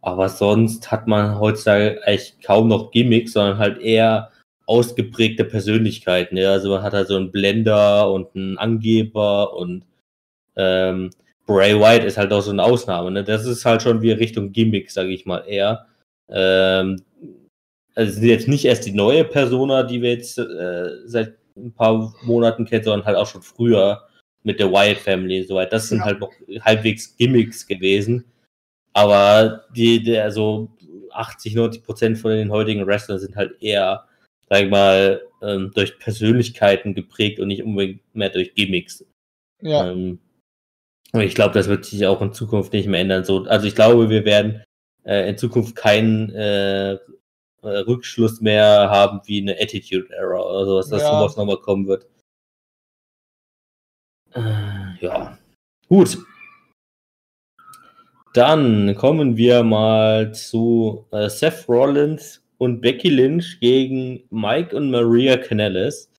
aber sonst hat man heutzutage echt kaum noch Gimmicks, sondern halt eher ausgeprägte Persönlichkeiten. Ja? Also man hat halt so einen Blender und einen Angeber und ähm, Bray White ist halt auch so eine Ausnahme. Ne? Das ist halt schon wie Richtung Gimmick, sage ich mal eher. Ähm, also jetzt nicht erst die neue Persona, die wir jetzt äh, seit ein paar Monaten kennen, sondern halt auch schon früher mit der Wyatt Family und so weiter. Das sind ja. halt noch halbwegs Gimmicks gewesen. Aber die, der, also 80, 90 Prozent von den heutigen Wrestlern sind halt eher, sag ich mal, ähm, durch Persönlichkeiten geprägt und nicht unbedingt mehr durch Gimmicks. Ja. Ähm, ich glaube, das wird sich auch in Zukunft nicht mehr ändern. So, also ich glaube, wir werden äh, in Zukunft keinen äh Rückschluss mehr haben wie eine Attitude Error oder sowas, dass ja. sowas nochmal kommen wird. Äh, ja. Gut. Dann kommen wir mal zu äh, Seth Rollins und Becky Lynch gegen Mike und Maria Canellis.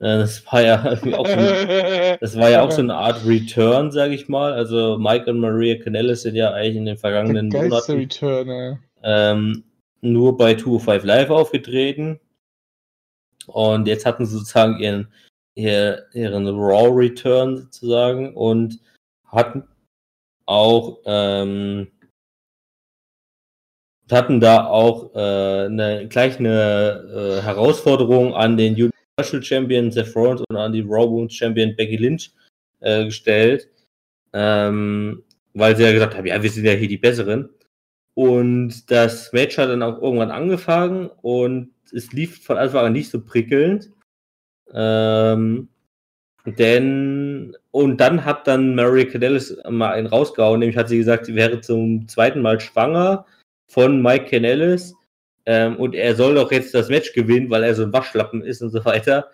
Äh, das war ja [LAUGHS] auch so, [LAUGHS] das war ja auch so eine Art Return, sage ich mal. Also Mike und Maria Canellis sind ja eigentlich in den vergangenen Monaten Return, ähm, nur bei 205 Live aufgetreten. Und jetzt hatten sie sozusagen ihren, ihren Raw Return sozusagen und hatten auch ähm, hatten da auch äh, eine, gleich eine äh, Herausforderung an den Universal Champion Seth Rollins und an die Raw Women's Champion Becky Lynch äh, gestellt, ähm, weil sie ja gesagt haben, ja, wir sind ja hier die Besseren. Und das Match hat dann auch irgendwann angefangen und es lief von Anfang an nicht so prickelnd. Ähm, denn, und dann hat dann Mary Cadellis mal einen rausgehauen, nämlich hat sie gesagt, sie wäre zum zweiten Mal schwanger von Mike Canellis ähm, und er soll doch jetzt das Match gewinnen, weil er so ein Waschlappen ist und so weiter.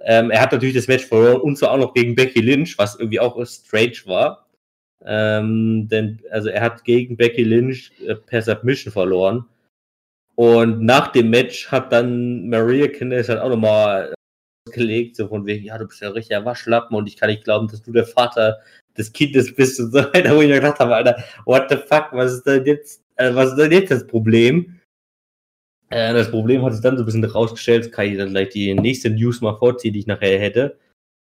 Ähm, er hat natürlich das Match verloren und zwar auch noch gegen Becky Lynch, was irgendwie auch strange war. Ähm, denn, also er hat gegen Becky Lynch äh, per Submission verloren. Und nach dem Match hat dann Maria Canellis halt auch nochmal gelegt, so von wegen, ja, du bist ja richtiger Waschlappen und ich kann nicht glauben, dass du der Vater des Kindes bist und so weiter, wo ich mir gedacht habe, Alter, what the fuck, was ist denn jetzt, äh, was ist denn jetzt das Problem? Äh, das Problem hat sich dann so ein bisschen rausgestellt, kann ich dann gleich die nächste News mal vorziehen, die ich nachher hätte.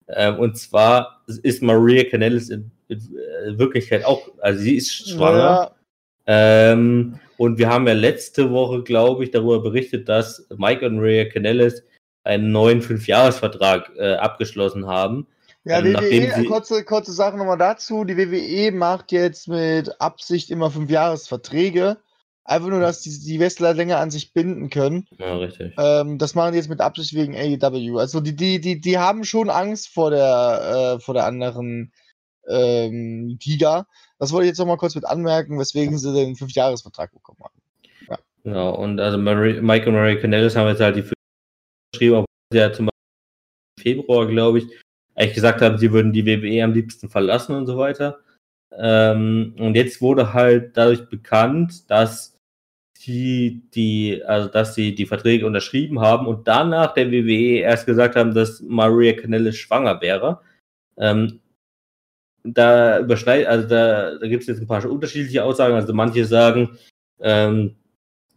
Ähm, und zwar ist Maria in, in, Wirklichkeit auch, also sie ist schwanger. Ja. Ähm, und wir haben ja letzte Woche, glaube ich, darüber berichtet, dass Mike und Maria Canellis einen neuen Fünfjahresvertrag äh, abgeschlossen haben. Ja, ähm, WWE, kurze, kurze Sache nochmal dazu. Die WWE macht jetzt mit Absicht immer Fünfjahresverträge. Einfach nur, dass die, die Wrestler länger an sich binden können. Ja, richtig. Ähm, das machen die jetzt mit Absicht wegen AEW. Also die, die, die, die haben schon Angst vor der, äh, vor der anderen ähm, Liga. Das wollte ich jetzt nochmal kurz mit anmerken, weswegen sie den Fünfjahresvertrag bekommen haben. Ja. Genau, und also Mary, Mike und Mary Canellis haben jetzt halt die geschrieben, obwohl sie ja zum Beispiel im Februar, glaube ich, eigentlich gesagt haben, sie würden die WWE am liebsten verlassen und so weiter. Ähm, und jetzt wurde halt dadurch bekannt, dass sie die, also dass sie die Verträge unterschrieben haben und danach der WWE erst gesagt haben, dass Maria Canellis schwanger wäre. Ähm, da überschneidet, also da, da gibt es jetzt ein paar unterschiedliche Aussagen. Also manche sagen, ähm,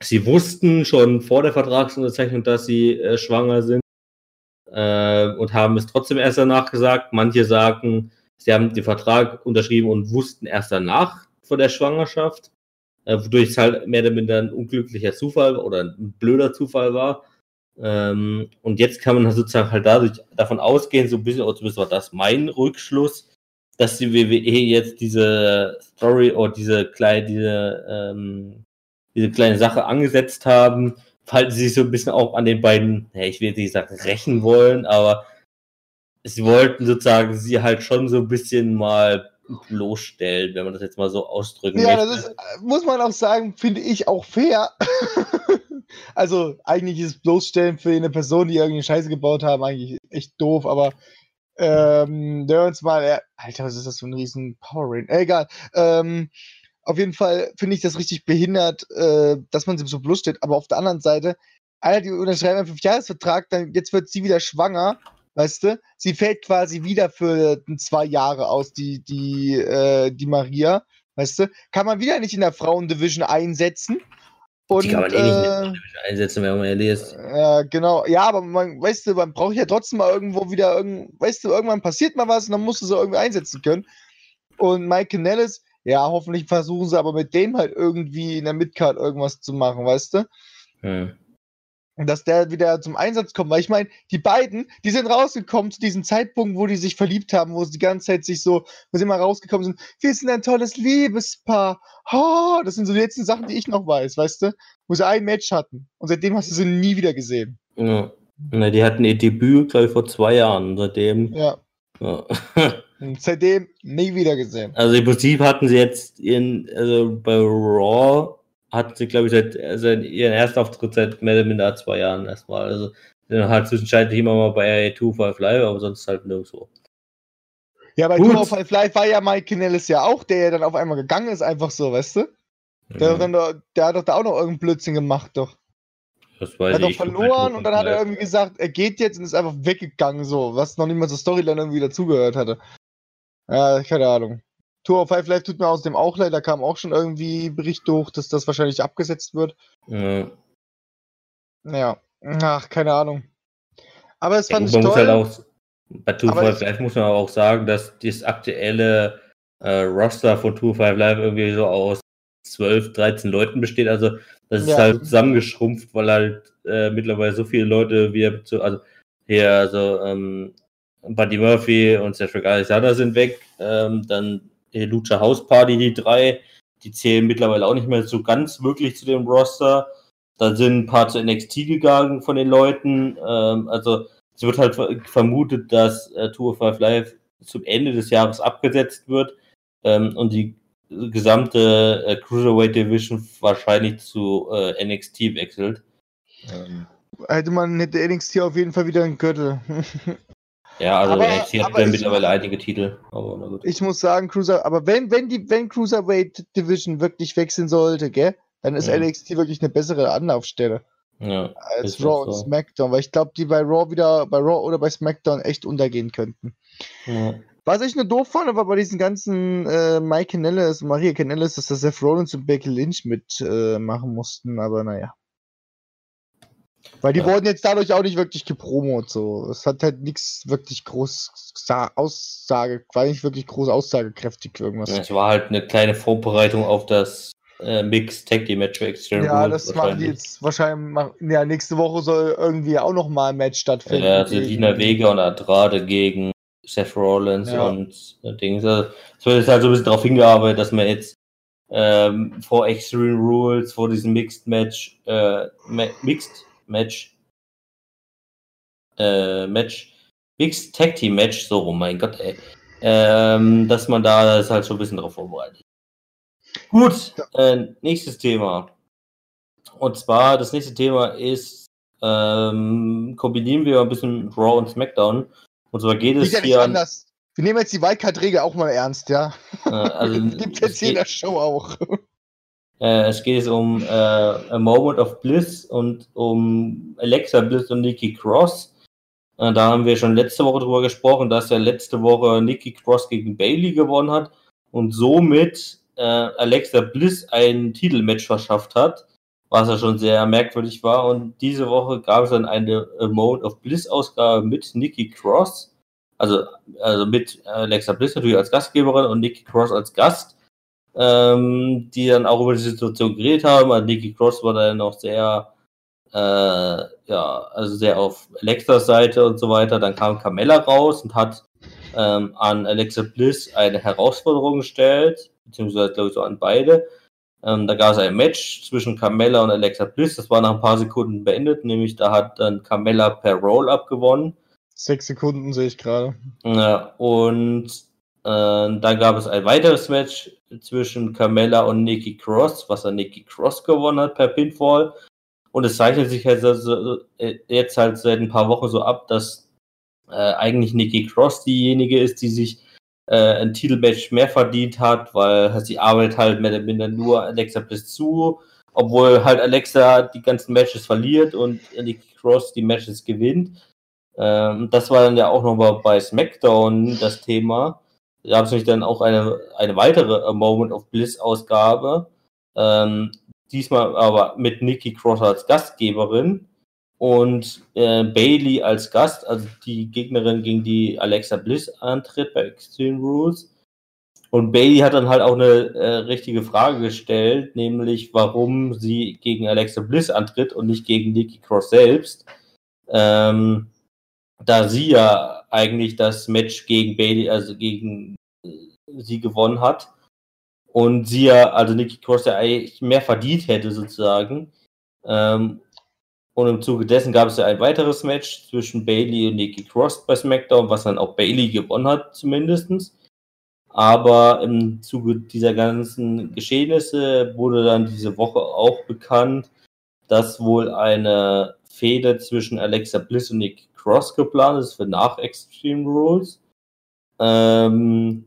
sie wussten schon vor der Vertragsunterzeichnung, dass sie äh, schwanger sind äh, und haben es trotzdem erst danach gesagt. Manche sagen, sie haben den Vertrag unterschrieben und wussten erst danach von der Schwangerschaft, äh, wodurch es halt mehr oder minder ein unglücklicher Zufall oder ein blöder Zufall war. Ähm, und jetzt kann man sozusagen halt dadurch davon ausgehen, so ein bisschen, oder zumindest war das mein Rückschluss, dass die WWE jetzt diese Story oder diese kleine, diese ähm, diese kleine Sache angesetzt haben, falls sie sich so ein bisschen auch an den beiden, ja, ich will nicht sagen rächen wollen, aber sie wollten sozusagen sie halt schon so ein bisschen mal bloßstellen, wenn man das jetzt mal so ausdrücken ja, möchte. Ja, das ist, muss man auch sagen, finde ich auch fair. [LAUGHS] also eigentlich ist bloßstellen für eine Person, die irgendwie Scheiße gebaut haben, eigentlich echt doof, aber ähm, der uns mal, Alter, was ist das für ein riesen Power Rain? Äh, egal. Ähm, auf jeden Fall finde ich das richtig behindert, äh, dass man sie so bloß steht. Aber auf der anderen Seite, Alter, die unterschreiben einen Fünfjahresvertrag, dann jetzt wird sie wieder schwanger, weißt du? Sie fällt quasi wieder für zwei Jahre aus, die, die, äh, die Maria, weißt du? Kann man wieder nicht in der Frauendivision einsetzen. Und, die kann man eh nicht äh, einsetzen, wenn man ehrlich ist. Ja, genau. Ja, aber man, weißt du, man braucht ja trotzdem mal irgendwo wieder, irgend, weißt du, irgendwann passiert mal was und dann musst du sie irgendwie einsetzen können. Und Mike Nellis, ja, hoffentlich versuchen sie aber mit dem halt irgendwie in der Midcard irgendwas zu machen, weißt du? Hm. Und dass der wieder zum Einsatz kommt, weil ich meine, die beiden, die sind rausgekommen zu diesem Zeitpunkt, wo die sich verliebt haben, wo sie die ganze Zeit sich so, wo sie immer rausgekommen sind, wir sind ein tolles Liebespaar. Oh, das sind so die letzten Sachen, die ich noch weiß, weißt du? Wo sie ein Match hatten. Und seitdem hast du sie nie wieder gesehen. Ja. Na, die hatten ihr Debüt, glaube ich, vor zwei Jahren. Seitdem. Ja. Ja. [LAUGHS] Seitdem nie wieder gesehen. Also im Prinzip hatten sie jetzt ihren, also bei Raw hatten sie, glaube ich, seit, seit ihren ersten Auftritt seit mehr oder minder zwei Jahren erstmal. Also sind halt zwischenzeitlich immer mal bei 2 Five Live, aber sonst halt nirgendwo. Ja, bei Gut. Of Five Live war ja Mike Kanellis ja auch, der ja dann auf einmal gegangen ist, einfach so, weißt du? Der, hat dann, da- der hat doch da auch noch irgendeinen Blödsinn gemacht, doch. Das Er weiß hat doch verloren und dann hat er irgendwie gesagt, er geht jetzt und ist einfach weggegangen, so, was noch nicht mal zur Storyline irgendwie dazugehört hatte. Ja, keine Ahnung. Tour of Five Live tut mir außerdem auch leid, da kam auch schon irgendwie Bericht durch, dass das wahrscheinlich abgesetzt wird. Ja. Ja, ach, keine Ahnung. Aber es Ja, fand gut, ich toll. muss halt auch, bei Tour 5 ich- Live muss man auch sagen, dass das aktuelle äh, Roster von Tour 5 Live irgendwie so aus 12, 13 Leuten besteht. Also das ist Ja. halt zusammengeschrumpft, weil halt äh, mittlerweile so viele Leute wieder zu, also hier, also ähm, Buddy Murphy und Cedric Alexander sind weg. Ähm, dann die Lucha House Party, die drei, die zählen mittlerweile auch nicht mehr so ganz wirklich zu dem Roster. Da sind ein paar zu NXT gegangen von den Leuten. Ähm, also es wird halt ver- vermutet, dass äh, Tour 5 Live zum Ende des Jahres abgesetzt wird ähm, und die gesamte äh, Cruiserweight Division wahrscheinlich zu äh, NXT wechselt. Ähm, Hätte man hätte NXT auf jeden Fall wieder einen Gürtel. [LAUGHS] ja, also Aber- NXT hat aber ich- mittlerweile einige Titel. Aber na gut. ich muss sagen, Cruiser, aber wenn, wenn die, wenn Cruiserweight Division wirklich wechseln sollte, gell, dann ist Ja. NXT wirklich eine bessere Anlaufstelle ja, als Raw und so. SmackDown, weil ich glaube, die bei Raw wieder, bei Raw oder bei SmackDown echt untergehen könnten. ja. Was ich nur doof fand, war bei diesen ganzen äh, Mike Canellis und Maria Canellis, dass das Seth Rollins und Becky Lynch mitmachen äh, machen mussten, aber naja. Weil die Ja. wurden jetzt dadurch auch nicht wirklich gepromot, so. Es hat halt nichts wirklich groß sa- Aussage, war nicht wirklich groß aussagekräftig irgendwas. Es war halt eine kleine Vorbereitung auf das äh, Mix Tag Team Match für Extreme Ja, Rules das machen die jetzt wahrscheinlich. Machen, ja, nächste Woche soll irgendwie auch noch mal ein Match stattfinden. Ja, also Lina Vega und Andrade gegen Seth Rollins Ja. und äh, Dings. Also, Es wird jetzt halt so ein bisschen darauf hingearbeitet, dass man jetzt ähm, vor Extreme Rules, vor diesem Mixed Match, äh, Mixed Match, äh, Match, Mixed Tag Team Match, so rum, mein Gott, ey. Ähm, dass man da das halt schon ein bisschen drauf vorbereitet. Gut, äh, nächstes Thema. Und zwar, das nächste Thema ist, ähm, kombinieren wir ein bisschen Raw und SmackDown. Und zwar geht es ja hier, anders. Wir nehmen jetzt die Wildcard-Regel auch mal ernst, ja. äh, also, [LAUGHS] Gibt es jetzt hier in geht, der Show auch. Äh, es geht um äh, A Moment of Bliss und um Alexa Bliss und Nikki Cross. Äh, da haben wir schon letzte Woche drüber gesprochen, dass ja letzte Woche Nikki Cross gegen Bailey gewonnen hat und somit äh, Alexa Bliss ein Titelmatch verschafft hat, was ja schon sehr merkwürdig war. Und diese Woche gab es dann eine A Moment of Bliss Ausgabe mit Nikki Cross, also, also mit Alexa Bliss natürlich als Gastgeberin und Nikki Cross als Gast, ähm, die dann auch über die Situation geredet haben. Also Nikki Cross war dann noch sehr äh, ja, also sehr auf Alexas Seite und so weiter. Dann kam Carmella raus und hat ähm, an Alexa Bliss eine Herausforderung gestellt, beziehungsweise glaube ich so an beide. Ähm, da gab es ein Match zwischen Carmella und Alexa Bliss. Das war nach ein paar Sekunden beendet, nämlich da hat dann Carmella per Roll-Up gewonnen. Sechs Sekunden sehe ich gerade. Ja, und äh, dann gab es ein weiteres Match zwischen Carmella und Nikki Cross, was dann Nikki Cross gewonnen hat per Pinfall. Und es zeichnet sich halt so, äh, jetzt halt seit ein paar Wochen so ab, dass äh, eigentlich Nikki Cross diejenige ist, die sich äh, ein Titelmatch mehr verdient hat, weil sie arbeitet halt mehr oder minder nur Alexa Bliss zu, obwohl halt Alexa die ganzen Matches verliert und Nikki Cross die Matches gewinnt. Ähm, das war dann ja auch nochmal bei SmackDown das Thema. Gab es nämlich dann auch eine, eine weitere A Moment of Bliss Ausgabe. Ähm, diesmal aber mit Nikki Cross als Gastgeberin und äh, Bailey als Gast, also die Gegnerin gegen die Alexa Bliss antritt bei Extreme Rules. Und Bailey hat dann halt auch eine äh, richtige Frage gestellt, nämlich warum sie gegen Alexa Bliss antritt und nicht gegen Nikki Cross selbst. Ähm, da sie ja eigentlich das Match gegen Bailey, also gegen äh, sie gewonnen hat. Und sie ja, also Nikki Cross ja eigentlich mehr verdient hätte sozusagen. Ähm, Und im Zuge dessen gab es ja ein weiteres Match zwischen Bailey und Nikki Cross bei SmackDown, was dann auch Bailey gewonnen hat, zumindestens. Aber im Zuge dieser ganzen Geschehnisse wurde dann diese Woche auch bekannt, dass wohl eine Fehde zwischen Alexa Bliss und Nikki Cross geplant ist für nach Extreme Rules. Ähm,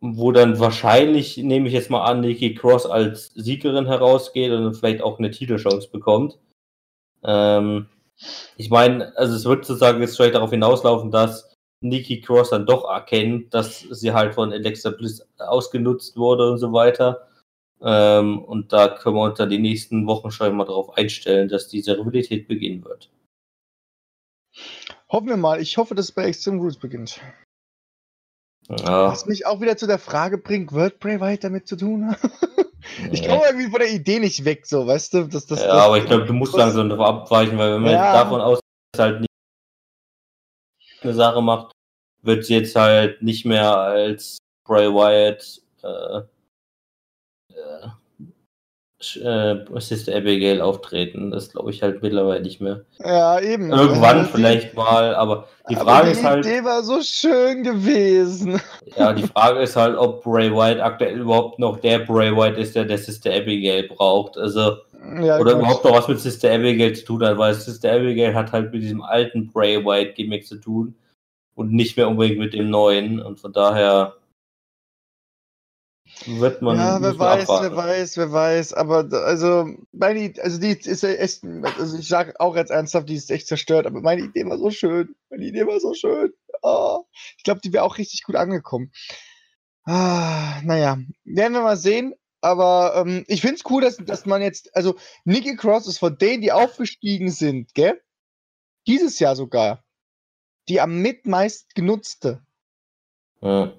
wo dann wahrscheinlich, nehme ich jetzt mal an, Nikki Cross als Siegerin herausgeht und vielleicht auch eine Titelchance bekommt. Ähm, ich meine, also es wird sozusagen jetzt vielleicht darauf hinauslaufen, dass Nikki Cross dann doch erkennt, dass sie halt von Alexa Bliss ausgenutzt wurde und so weiter. Ähm, und da können wir uns dann die nächsten Wochen schon mal darauf einstellen, dass diese Rivalität beginnen wird. Hoffen wir mal. Ich hoffe, dass es bei Extreme Rules beginnt. Ja. Was mich auch wieder zu der Frage bringt, wird Bray Wyatt damit zu tun [LAUGHS] ich komme irgendwie von der Idee nicht weg, so, weißt du? Dass, dass, ja, das, aber ich glaube, du musst langsam davon abweichen, weil wenn man ja. davon aus, dass halt nicht eine Sache macht, wird sie jetzt halt nicht mehr als Bray Wyatt äh, äh, äh, Sister Abigail auftreten. Das glaube ich halt mittlerweile nicht mehr. Ja, eben. Irgendwann also vielleicht mal, aber die Frage die ist halt. Die Idee war so schön gewesen. Ja, die Frage ist halt, ob Bray White aktuell überhaupt noch der Bray White ist, der der Sister Abigail braucht. Also. Ja, oder gut. überhaupt noch was mit Sister Abigail zu tun hat, weil Sister Abigail hat halt mit diesem alten Bray White Gimmick zu tun und nicht mehr unbedingt mit dem neuen. Und von daher wird man. Ja, wer weiß, abwarten. wer weiß, wer weiß. Aber also, meine, also die ist ja echt, also ich sage auch jetzt ernsthaft, die ist echt zerstört, aber meine Idee war so schön. Meine Idee war so schön. Oh, ich glaube, die wäre auch richtig gut angekommen. Ah, naja, werden wir mal sehen. Aber ähm, ich finde es cool, dass, dass man jetzt, also Nikki Cross ist von denen, die aufgestiegen sind, gell? Dieses Jahr sogar. Die am mitmeist genutzte. Ja.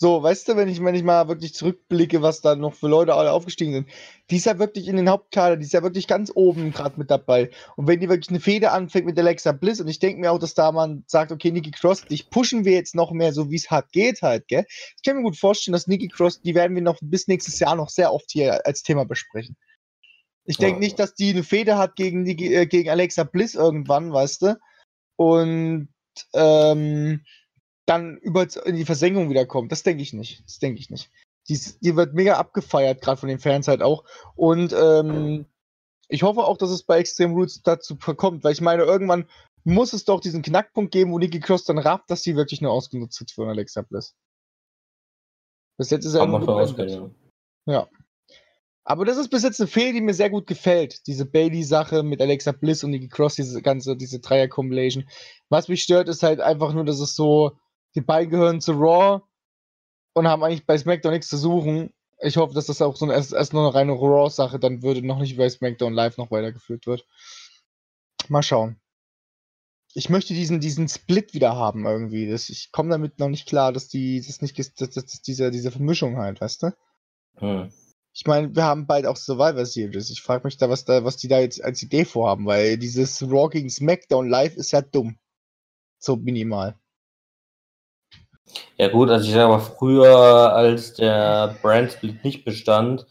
So, weißt du, wenn ich, wenn ich mal wirklich zurückblicke, was da noch für Leute alle aufgestiegen sind, die ist ja wirklich in den Hauptkader, die ist ja wirklich ganz oben gerade mit dabei. Und wenn die wirklich eine Fehde anfängt mit Alexa Bliss, und ich denke mir auch, dass da man sagt, okay, Nikki Cross, dich pushen wir jetzt noch mehr, so wie es hart geht halt, gell? Ich kann mir gut vorstellen, dass Nikki Cross, die werden wir noch bis nächstes Jahr noch sehr oft hier als Thema besprechen. Ich denke ja. nicht, dass die eine Fehde hat gegen, äh, gegen Alexa Bliss irgendwann, weißt du? Und ähm, dann über in die Versenkung wiederkommt. Das denke ich nicht. Das denke ich nicht. Die, die, wird mega abgefeiert, gerade von den Fans halt auch. Und ähm, ich hoffe auch, dass es bei Extreme Roots dazu kommt, weil ich meine, irgendwann muss es doch diesen Knackpunkt geben, wo Nikki Cross dann rafft, dass sie wirklich nur ausgenutzt wird von Alexa Bliss. Bis jetzt ist er immer ja. ja. Aber das ist bis jetzt eine Fehl, die mir sehr gut gefällt. Diese Bailey-Sache mit Alexa Bliss und Nikki Cross, diese ganze, diese Dreier-Combination. Was mich stört, ist halt einfach nur, dass es so, die beiden gehören zu Raw und haben eigentlich bei SmackDown nichts zu suchen. Ich hoffe, dass das auch so eine, erst, erst nur eine reine Raw-Sache dann würde, noch nicht bei SmackDown Live noch weitergeführt wird. Mal schauen. Ich möchte diesen, diesen Split wieder haben irgendwie. Das, ich komme damit noch nicht klar, dass die, das nicht, dass, dass diese, diese Vermischung halt, weißt du? Hm. Ich meine, wir haben bald auch Survivor Series. Ich frage mich da, was da, was die da jetzt als Idee vorhaben, weil dieses Raw gegen SmackDown Live ist ja dumm. So minimal. Ja gut, also ich sage mal, früher, als der Brand Split nicht bestand,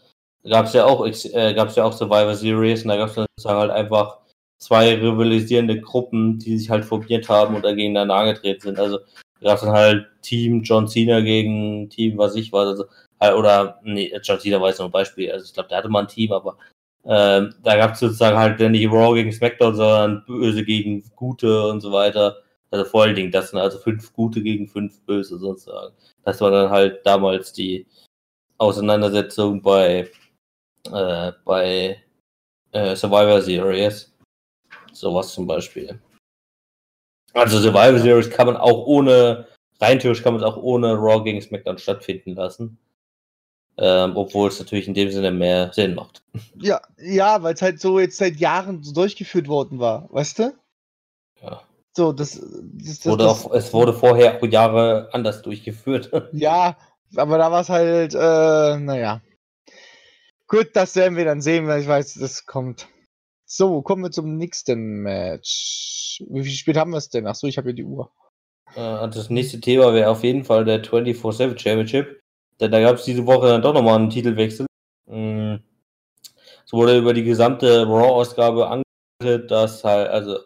gab es ja auch äh, gab's ja auch Survivor Series und da gab es dann sozusagen halt einfach zwei rivalisierende Gruppen, die sich halt formiert haben und dagegen dann angetreten sind. Also gab es dann halt Team John Cena gegen Team, was ich weiß, also halt, oder nee, John Cena war jetzt noch ein Beispiel, also ich glaube, der hatte mal ein Team, aber äh, da gab es sozusagen halt nicht Raw gegen SmackDown, sondern Böse gegen Gute und so weiter. Also vor allen Dingen, das sind also fünf gute gegen fünf böse sozusagen. Das war dann halt damals die Auseinandersetzung bei, äh, bei äh, Survivor Series. Sowas zum Beispiel. Also Survivor Series kann man auch ohne, rein theoretisch kann man es auch ohne Raw gegen SmackDown stattfinden lassen. Ähm, obwohl es natürlich in dem Sinne mehr Sinn macht. Ja, ja, weil es halt so jetzt seit Jahren so durchgeführt worden war, weißt du? Ja. So, das, das, das, wurde auch, es wurde vorher Jahre anders durchgeführt. [LAUGHS] Ja, aber da war es halt, äh, naja. Gut, das werden wir dann sehen, weil ich weiß, das kommt. So, kommen wir zum nächsten Match. Wie viel spät haben wir es denn? Achso, ich habe hier die Uhr. Äh, das nächste Thema wäre auf jeden Fall der 24-7 Championship. Denn da gab es diese Woche dann doch nochmal einen Titelwechsel. Mm. Es wurde über die gesamte Raw-Ausgabe dass halt, also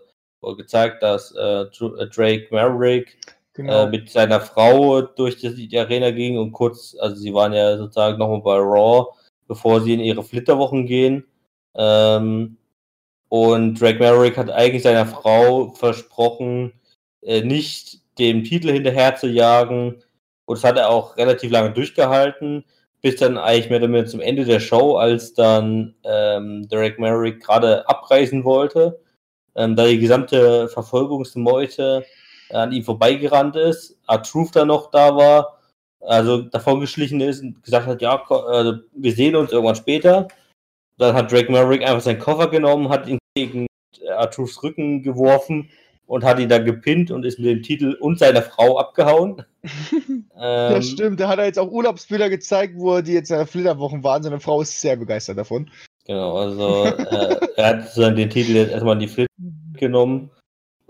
gezeigt, dass äh, äh, Drake Maverick genau. äh, mit seiner Frau durch die, die, Arena ging und kurz, also sie waren ja sozusagen nochmal bei Raw, bevor sie in ihre Flitterwochen gehen. Ähm, und Drake Maverick hat eigentlich seiner Frau versprochen, äh, nicht dem Titel hinterher zu jagen. Und das hat er auch relativ lange durchgehalten, bis dann eigentlich mehr oder weniger zum Ende der Show, als dann ähm, Derek Maverick gerade abreisen wollte, ähm, da die gesamte Verfolgungsmeute an ihm vorbeigerannt ist, R-Truth dann noch da war, also davon geschlichen ist und gesagt hat, ja, also wir sehen uns irgendwann später. Dann hat Drake Maverick einfach seinen Koffer genommen, hat ihn gegen R-Truths Rücken geworfen und hat ihn dann gepinnt und ist mit dem Titel und seiner Frau abgehauen. [LAUGHS] ähm, ja, stimmt. Da hat er jetzt auch Urlaubsbilder gezeigt, wo die jetzt in der Flitterwochen waren. Seine Frau ist sehr begeistert davon. Genau, also äh, er hat sozusagen den Titel jetzt erstmal in die Flitter genommen.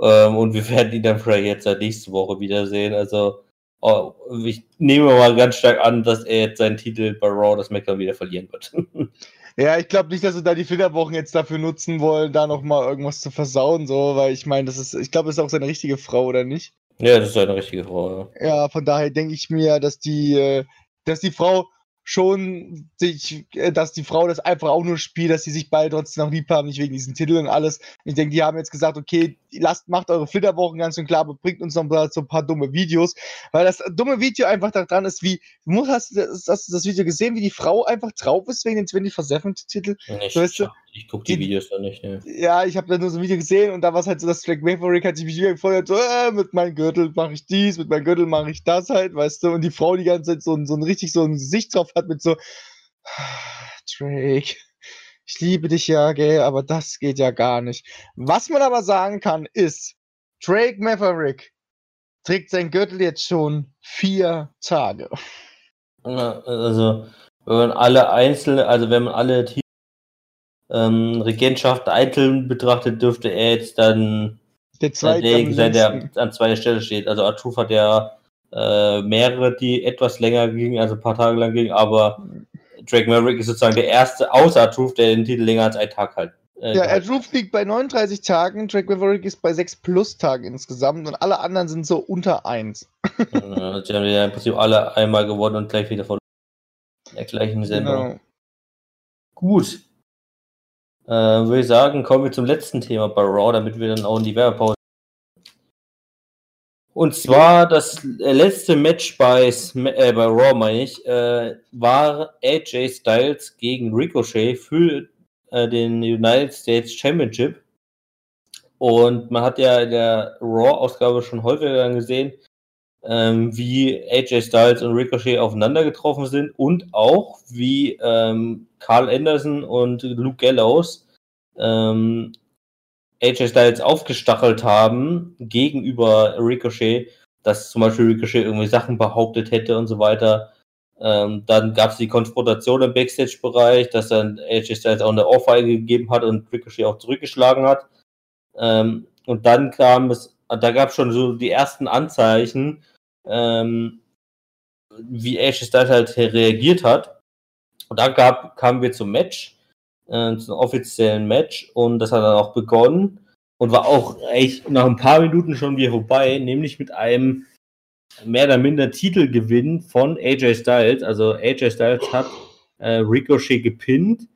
Ähm, und wir werden ihn dann vielleicht jetzt seit nächste Woche wiedersehen. Also oh, ich nehme mal ganz stark an, dass er jetzt seinen Titel bei Raw das SmackDown wieder verlieren wird. [LAUGHS] Ja, ich glaube nicht, dass sie da die Flitterwochen jetzt dafür nutzen wollen, da nochmal irgendwas zu versauen, so, weil ich meine, das ist, ich glaube, das ist auch seine richtige Frau, oder nicht? Ja, das ist seine richtige Frau, ja. Ja, von daher denke ich mir, dass die, äh, dass die Frau schon sich, äh, dass die Frau das einfach auch nur spielt, dass sie sich beide trotzdem noch lieb haben, nicht wegen diesen Titeln und alles. Ich denke, die haben jetzt gesagt, okay, lasst, macht eure Flitterwochen ganz schön klar, aber bringt uns noch so ein paar dumme Videos, weil das dumme Video einfach daran ist, wie, du hast, hast, hast du das Video gesehen, wie die Frau einfach drauf ist wegen den 24-7-Titel? Ich, weißt du? Ich gucke die, die, Videos da nicht, ne. Ja, ich habe da nur so ein Video gesehen und da war es halt so, dass Drake Maverick hat sich Video gefordert, so, äh, mit meinem Gürtel mache ich dies, mit meinem Gürtel mache ich das halt, weißt du, und die Frau die ganze Zeit so, so ein richtig so ein Gesicht drauf hat mit so, Drake ich liebe dich ja, gell, aber das geht ja gar nicht. Was man aber sagen kann, ist, Drake Maverick trägt sein Gürtel jetzt schon vier Tage. Also, wenn man alle einzelne, also wenn man alle Team, ähm, Regentschaft einzeln betrachtet, dürfte er jetzt dann der zweite derjenige sein, der an zweiter Stelle steht. Also Atuf hat ja äh, mehrere, die etwas länger gingen, also ein paar Tage lang gingen, aber. Drake Maverick ist sozusagen der erste außer Truth, der den Truth länger als einen Tag halt. Äh, ja, Truth liegt bei 39 Tagen, Drake Maverick ist bei 6 plus Tagen insgesamt und alle anderen sind so unter 1. ja, die haben ja im Prinzip alle einmal gewonnen und gleich wieder von der gleichen Sendung. Genau. Gut. Äh, würde ich sagen, kommen wir zum letzten Thema bei Raw, damit wir dann auch in die Werbepause und zwar das letzte Match bei, äh, bei Raw, meine ich, äh, war AJ Styles gegen Ricochet für äh, den United States Championship. Und man hat ja in der Raw-Ausgabe schon häufiger gesehen, ähm, wie AJ Styles und Ricochet aufeinander getroffen sind und auch wie ähm, Carl Anderson und Luke Gallows ähm, AJ Styles aufgestachelt haben gegenüber Ricochet, dass zum Beispiel Ricochet irgendwie Sachen behauptet hätte und so weiter. Ähm, dann gab es die Konfrontation im Backstage-Bereich, dass dann AJ Styles auch eine Ohrfeige gegeben hat und Ricochet auch zurückgeschlagen hat. Ähm, und dann kam es, da gab es schon so die ersten Anzeichen, ähm, wie AJ Styles halt reagiert hat. Und dann gab, kamen wir zum Match äh, zum offiziellen Match und das hat dann auch begonnen und war auch echt nach ein paar Minuten schon wieder vorbei, nämlich mit einem mehr oder minder Titelgewinn von AJ Styles. Also AJ Styles hat äh, Ricochet gepinnt,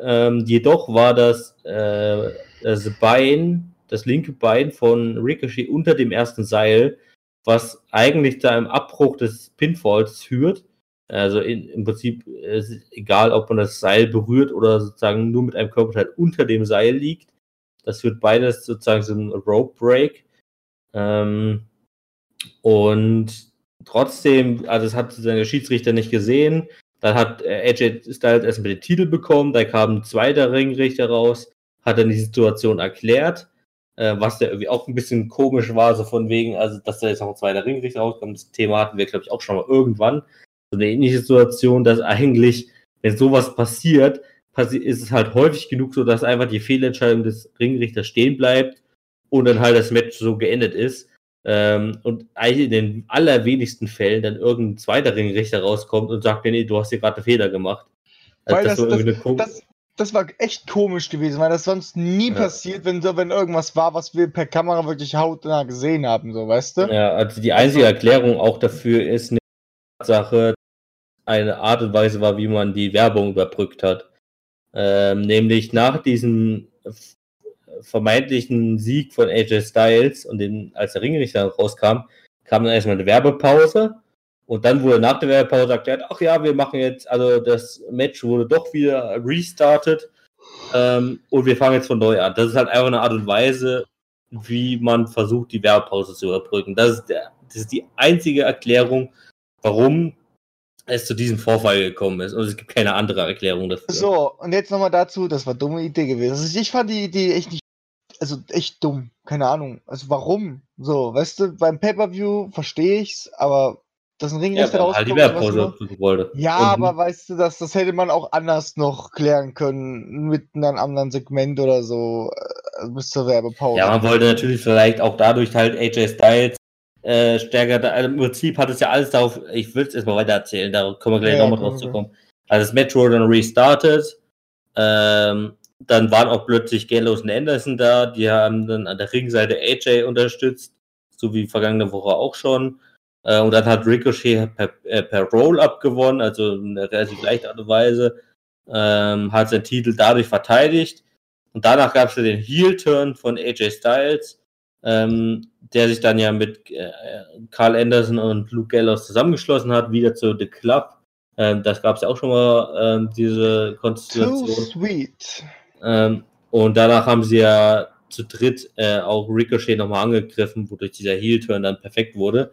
ähm, jedoch war das, äh, das Bein, das linke Bein von Ricochet unter dem ersten Seil, was eigentlich da im Abbruch des Pinfalls führt. Also in, im Prinzip ist es egal, ob man das Seil berührt oder sozusagen nur mit einem Körperteil unter dem Seil liegt. Das wird beides sozusagen so ein Rope Break. Ähm, und trotzdem, also das hat der Schiedsrichter nicht gesehen. Dann hat AJ Styles erstmal den Titel bekommen, da kam ein zweiter Ringrichter raus, hat dann die Situation erklärt, äh, was da irgendwie auch ein bisschen komisch war, so von wegen, also dass da jetzt noch ein zweiter Ringrichter rauskommt. Das Thema hatten wir, glaube ich, auch schon mal irgendwann so eine ähnliche Situation, dass eigentlich, wenn sowas passiert, passi ist es halt häufig genug so, dass einfach die Fehlentscheidung des Ringrichters stehen bleibt und dann halt das Match so geendet ist. Ähm, und eigentlich in den allerwenigsten Fällen dann irgendein zweiter Ringrichter rauskommt und sagt, nee, du hast hier gerade einen Fehler gemacht. Also Weil das, das, das, das, war echt komisch gewesen, weil das sonst nie ja. passiert, wenn, wenn irgendwas war, was wir per Kamera wirklich hautnah gesehen haben, so, weißt du? Ja, also die einzige Erklärung auch dafür ist eine Sache, eine Art und Weise war, wie man die Werbung überbrückt hat. Ähm, nämlich nach diesem vermeintlichen Sieg von AJ Styles und den, als der Ringrichter rauskam, kam dann erstmal eine Werbepause und dann wurde nach der Werbepause erklärt, ach ja, wir machen jetzt, also das Match wurde doch wieder restartet ähm, und wir fangen jetzt von neu an. Das ist halt einfach eine Art und Weise, wie man versucht, die Werbepause zu überbrücken. Das ist, der, das ist die einzige Erklärung, warum es zu diesem Vorfall gekommen ist. Und es gibt keine andere Erklärung dafür. So, und jetzt nochmal dazu, das war dumme Idee gewesen. Also ich fand die Idee echt nicht, also echt dumm. Keine Ahnung. Also warum? So, weißt du, beim Pay-Per-View verstehe ich's, aber dass ein Ring ja, rauskommt. Die Werbpause wollte. Ja, und aber weißt du, das, das hätte man auch anders noch klären können, mit einem anderen Segment oder so, äh, bis zur Werbepause. Ja, man wollte natürlich vielleicht auch dadurch halt AJ Styles äh, stärker, da, also im Prinzip hat es ja alles darauf, ich will es erstmal weiter erzählen, da können wir gleich ja, nochmal drauf zu kommen. Also das Match wurde dann restartet, ähm, dann waren auch plötzlich Gallows und Anderson da, die haben dann an der Ringseite AJ unterstützt, so wie vergangene Woche auch schon. Äh, und dann hat Ricochet per, äh, per Roll-Up gewonnen, also in einer relativ leichten Art und Weise, ähm, hat seinen Titel dadurch verteidigt. Und danach gab es ja den Heel-Turn von AJ Styles, ähm, der sich dann ja mit äh, Carl Anderson und Luke Gallows zusammengeschlossen hat, wieder zu The Club. Ähm, das gab es ja auch schon mal, ähm, diese Konstellation. Too sweet. Ähm, und danach haben sie ja zu dritt äh, auch Ricochet nochmal angegriffen, wodurch dieser Heel-Turn dann perfekt wurde.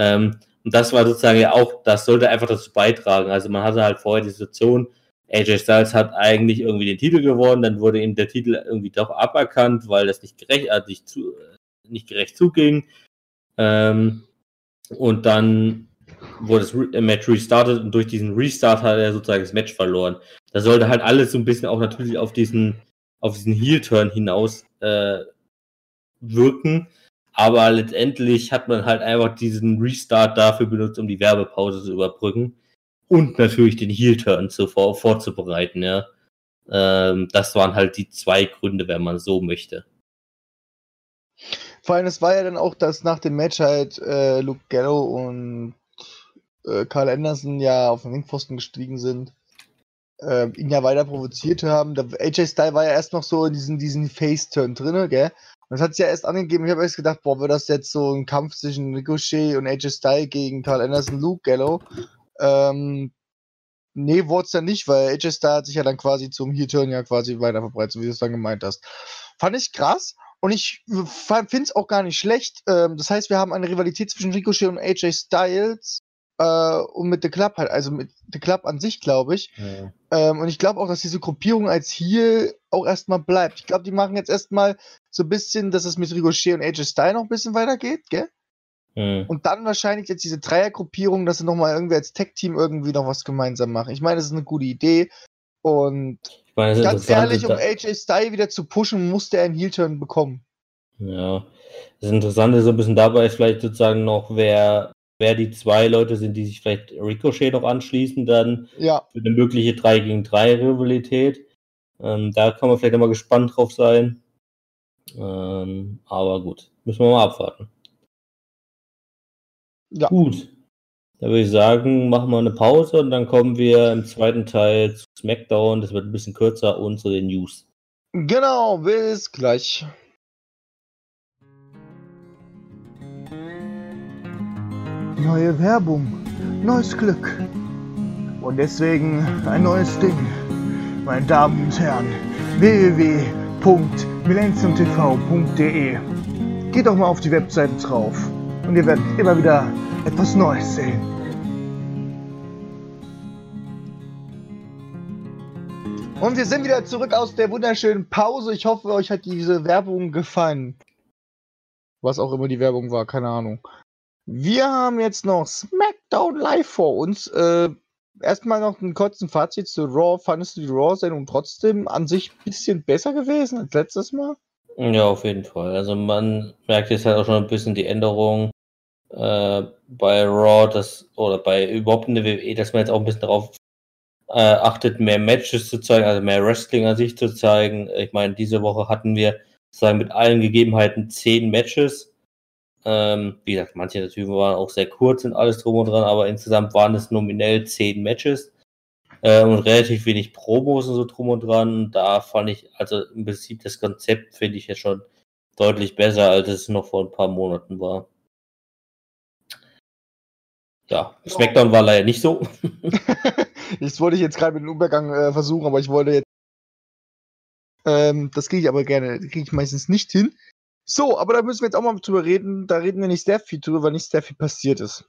Ähm, und das war sozusagen ja auch, das sollte einfach dazu beitragen. Also man hatte halt vorher die Situation, AJ Styles hat eigentlich irgendwie den Titel gewonnen, dann wurde ihm der Titel irgendwie doch aberkannt, weil das nicht gerecht, äh, nicht, zu, nicht gerecht zuging. Ähm, und dann wurde das Match restartet und durch diesen Restart hat er sozusagen das Match verloren. Da sollte halt alles so ein bisschen auch natürlich auf diesen, auf diesen Heel-Turn hinaus äh, wirken. Aber letztendlich hat man halt einfach diesen Restart dafür benutzt, um die Werbepause zu überbrücken. Und natürlich den Heel-Turn zuvor vorzubereiten, ja. Ähm, das waren halt die zwei Gründe, wenn man so möchte. Vor allem, es war ja dann auch, dass nach dem Match halt äh, Luke Gallo und äh, Carl Anderson ja auf den Ringpfosten gestiegen sind, äh, ihn ja weiter provoziert haben. Der AJ Style war ja erst noch so in diesen, diesen Face-Turn drin, gell? Das hat sich ja erst angegeben. Ich habe erst gedacht, boah, wird das jetzt so ein Kampf zwischen Ricochet und AJ Style gegen Carl Anderson, Luke Gallo. Ähm, nee, wurde es dann nicht, weil AJ Style hat sich ja dann quasi zum Heel-Turn ja quasi weiter verbreitet, so wie du es dann gemeint hast. Fand ich krass. Und ich finde es auch gar nicht schlecht. Ähm, das heißt, wir haben eine Rivalität zwischen Ricochet und AJ Styles äh, und mit The Club halt, also mit The Club an sich, glaube ich. Ja. Ähm, und ich glaube auch, dass diese Gruppierung als hier auch erstmal bleibt. Ich glaube, die machen jetzt erstmal so ein bisschen, dass es mit Ricochet und AJ Styles noch ein bisschen weitergeht, gell? Und dann wahrscheinlich jetzt diese Dreiergruppierung, dass sie nochmal irgendwie als Tech-Team irgendwie noch was gemeinsam machen. Ich meine, das ist eine gute Idee. Und meine, ganz ehrlich, um AJ Styles wieder zu pushen, musste er einen Heel-Turn bekommen. Ja. Das Interessante so ein bisschen dabei ist vielleicht sozusagen noch, wer wer die zwei Leute sind, die sich vielleicht Ricochet noch anschließen, dann ja. für eine mögliche 3 gegen 3 Rivalität. Ähm, da kann man vielleicht immer gespannt drauf sein. Ähm, aber gut, müssen wir mal abwarten. Ja. Gut. Da würde ich sagen, machen wir eine Pause und dann kommen wir im zweiten Teil zu SmackDown. Das wird ein bisschen kürzer und zu den News. Genau, bis gleich. Neue Werbung, neues Glück. Und deswegen ein neues Ding. Meine Damen und Herren, www.millenniumtv.de Geht doch mal auf die Webseite drauf und ihr werdet immer wieder etwas Neues sehen. Und wir sind wieder zurück aus der wunderschönen Pause. Ich hoffe, euch hat diese Werbung gefallen. Was auch immer die Werbung war, keine Ahnung. Wir haben jetzt noch SmackDown Live vor uns. Äh, erstmal noch einen kurzen Fazit zu Raw. Fandest du die Raw-Sendung trotzdem an sich ein bisschen besser gewesen als letztes Mal? Ja, auf jeden Fall. Also man merkt jetzt halt auch schon ein bisschen die Änderung äh, bei Raw, das, oder bei überhaupt in der WWE, dass man jetzt auch ein bisschen darauf äh, achtet mehr Matches zu zeigen, also mehr Wrestling an sich zu zeigen. Ich meine, diese Woche hatten wir sagen mit allen Gegebenheiten zehn Matches. Ähm, wie gesagt, manche der Typen waren auch sehr kurz und alles drum und dran, aber insgesamt waren es nominell zehn Matches äh, und relativ wenig Promos und so drum und dran. Da fand ich, also im Prinzip das Konzept finde ich ja schon deutlich besser, als es noch vor ein paar Monaten war. Ja, SmackDown war leider nicht so. [LAUGHS] das wollte ich jetzt gerade mit dem Übergang äh, versuchen, aber ich wollte jetzt. Ähm, das kriege ich aber gerne, kriege ich meistens nicht hin. So, aber da müssen wir jetzt auch mal drüber reden. Da reden wir nicht sehr viel drüber, weil nicht sehr viel passiert ist.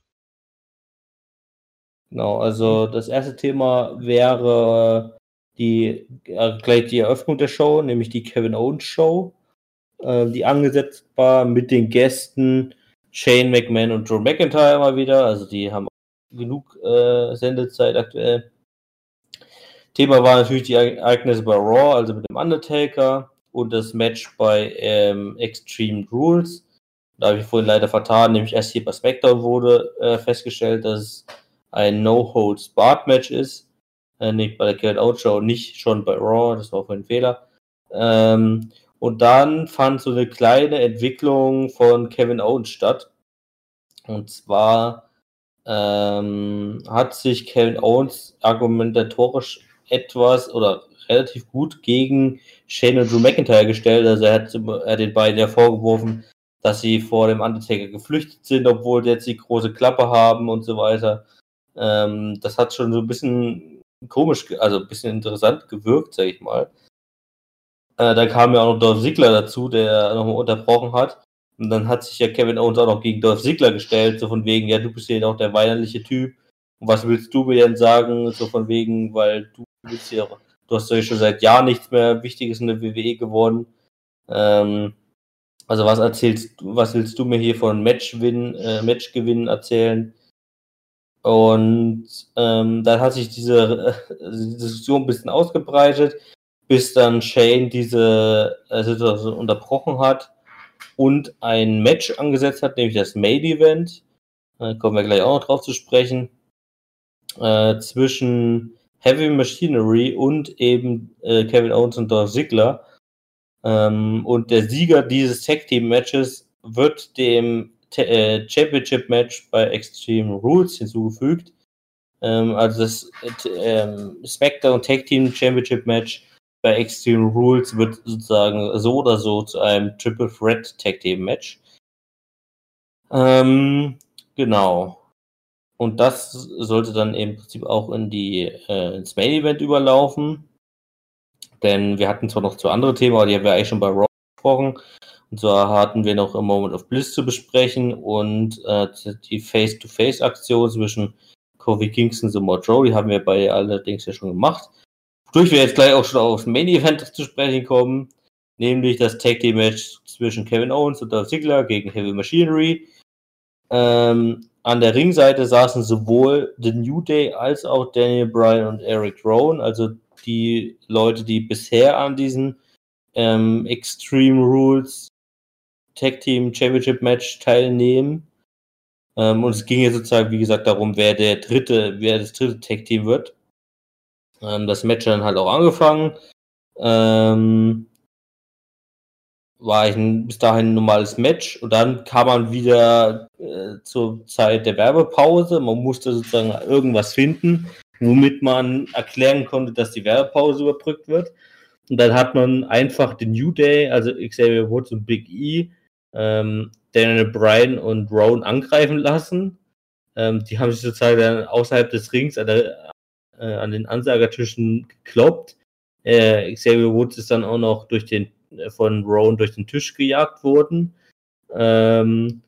Genau, also das erste Thema wäre die, äh, gleich die Eröffnung der Show, nämlich die Kevin Owens Show, äh, die angesetzt war mit den Gästen Shane McMahon und Drew McIntyre mal wieder. Also die haben genug äh, Sendezeit aktuell. Thema war natürlich die Ereignisse bei Raw, also mit dem Undertaker und das Match bei ähm, Extreme Rules. Da habe ich vorhin leider vertan, nämlich erst hier bei SmackDown wurde äh, festgestellt, dass es ein No-Holds-Barred-Match ist. Äh, nicht bei der Kevin Out Show, nicht schon bei Raw, das war vorhin ein Fehler. Ähm, und dann fand so eine kleine Entwicklung von Kevin Owens statt. Und zwar ähm, hat sich Kevin Owens argumentatorisch etwas oder relativ gut gegen Shane und Drew McIntyre gestellt. Also er hat, er hat den beiden ja vorgeworfen, dass sie vor dem Undertaker geflüchtet sind, obwohl jetzt die große Klappe haben und so weiter. Ähm, das hat schon so ein bisschen komisch, also ein bisschen interessant gewirkt, sag ich mal. Äh, da kam ja auch noch Dolph Ziggler dazu, der nochmal unterbrochen hat. Und dann hat sich ja Kevin Owens auch noch gegen Dolph Ziggler gestellt, so von wegen, ja, du bist ja auch der weinerliche Typ. Und was willst du mir denn sagen? So von wegen, weil du ja, du hast ja schon seit Jahren nichts mehr Wichtiges in der WWE gewonnen. Ähm, also was erzählst du, was willst du mir hier von Matchwin, äh, Matchgewinnen erzählen? Und ähm, dann hat sich diese, äh, Diskussion ein bisschen ausgebreitet bis dann Shane diese äh, Situation unterbrochen hat und ein Match angesetzt hat, nämlich das Main Event. Da kommen wir gleich auch noch drauf zu sprechen. Äh, zwischen Heavy Machinery und eben äh, Kevin Owens und Dolph Ziggler. Ähm, und der Sieger dieses Tag Team Matches wird dem T äh, Championship Match bei Extreme Rules hinzugefügt. Ähm, also das äh, SmackDown Tag Team Championship Match bei Extreme Rules wird sozusagen so oder so zu einem Triple Threat Tag Team Match. Ähm, genau. Und das sollte dann im Prinzip auch in die, äh, ins Main Event überlaufen. Denn wir hatten zwar noch zwei andere Themen, aber die haben wir eigentlich schon bei Raw gesprochen. Und zwar hatten wir noch im Moment of Bliss zu besprechen und äh, die Face-to-Face-Aktion zwischen Kofi Kingston und Mojo, die haben wir bei allerdings ja schon gemacht. Wodurch wir jetzt gleich auch schon aufs Main Event [LAUGHS] zu sprechen kommen, nämlich das Tag Team Match zwischen Kevin Owens und Dolph Ziggler gegen Heavy Machinery. Ähm, an der Ringseite saßen sowohl The New Day als auch Daniel Bryan und Eric Rowan, also die Leute, die bisher an diesen ähm, Extreme Rules Tag Team Championship Match teilnehmen. Ähm, und es ging ja sozusagen, wie gesagt, darum, wer der dritte, wer das dritte Tag Team wird. Ähm, das Match dann halt auch angefangen. Ähm, war ein bis dahin ein normales Match und dann kam man wieder äh, zur Zeit der Werbepause. Man musste sozusagen irgendwas finden, womit man erklären konnte, dass die Werbepause überbrückt wird. Und dann hat man einfach den New Day, also Xavier Woods und Big E, ähm, Daniel Bryan und Rowan angreifen lassen. Ähm, die haben sich sozusagen dann außerhalb des Rings an der, äh, an den Ansagertischen gekloppt. Äh, Xavier Woods ist dann auch noch durch den, von Rowan durch den Tisch gejagt worden. Ähm,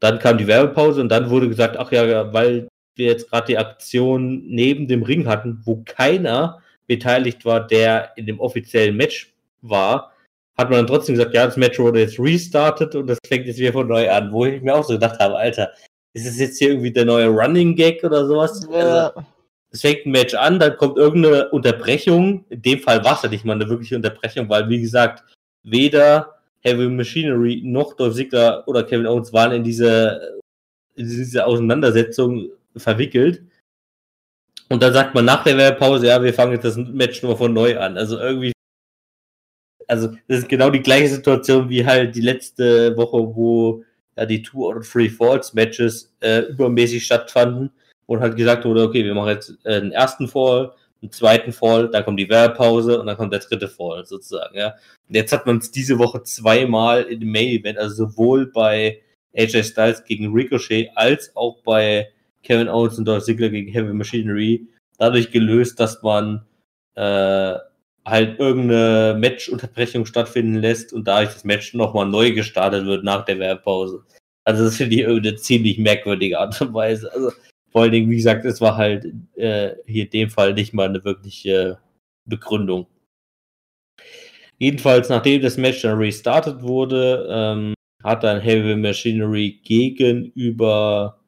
dann kam die Werbepause und dann wurde gesagt, ach ja, weil wir jetzt gerade die Aktion neben dem Ring hatten, wo keiner beteiligt war, der in dem offiziellen Match war, hat man dann trotzdem gesagt, ja, das Match wurde jetzt restartet und das fängt jetzt wieder von neu an, wo ich mir auch so gedacht habe, Alter, ist das jetzt hier irgendwie der neue Running Gag oder sowas? Ja. Also, es fängt ein Match an, dann kommt irgendeine Unterbrechung. In dem Fall war es ja nicht mal eine wirkliche Unterbrechung, weil, wie gesagt, weder Heavy Machinery noch Dolph Ziggler oder Kevin Owens waren in diese, in diese Auseinandersetzung verwickelt. Und dann sagt man nach der Werbepause, ja, wir fangen jetzt das Match nur von neu an. Also irgendwie, also das ist genau die gleiche Situation wie halt die letzte Woche, wo ja die Two oder Three Falls Matches äh, übermäßig stattfanden und halt gesagt wurde, okay, wir machen jetzt äh, den ersten Fall, einen zweiten Fall, dann kommt die Werbepause und dann kommt der dritte Fall sozusagen, ja. Und jetzt hat man es diese Woche zweimal in dem Main Event, also sowohl bei AJ Styles gegen Ricochet als auch bei Kevin Owens und Dolph Ziggler gegen Heavy Machinery dadurch gelöst, dass man äh, halt irgendeine Match-Unterbrechung stattfinden lässt und dadurch das Match nochmal neu gestartet wird nach der Werbepause. Also das finde ich eine ziemlich merkwürdige Art und Weise. Also vor allen Dingen, wie gesagt, es war halt äh, hier in dem Fall nicht mal eine wirkliche Begründung. Jedenfalls, nachdem das Match dann restartet wurde, ähm, hat dann Heavy Machinery gegenüber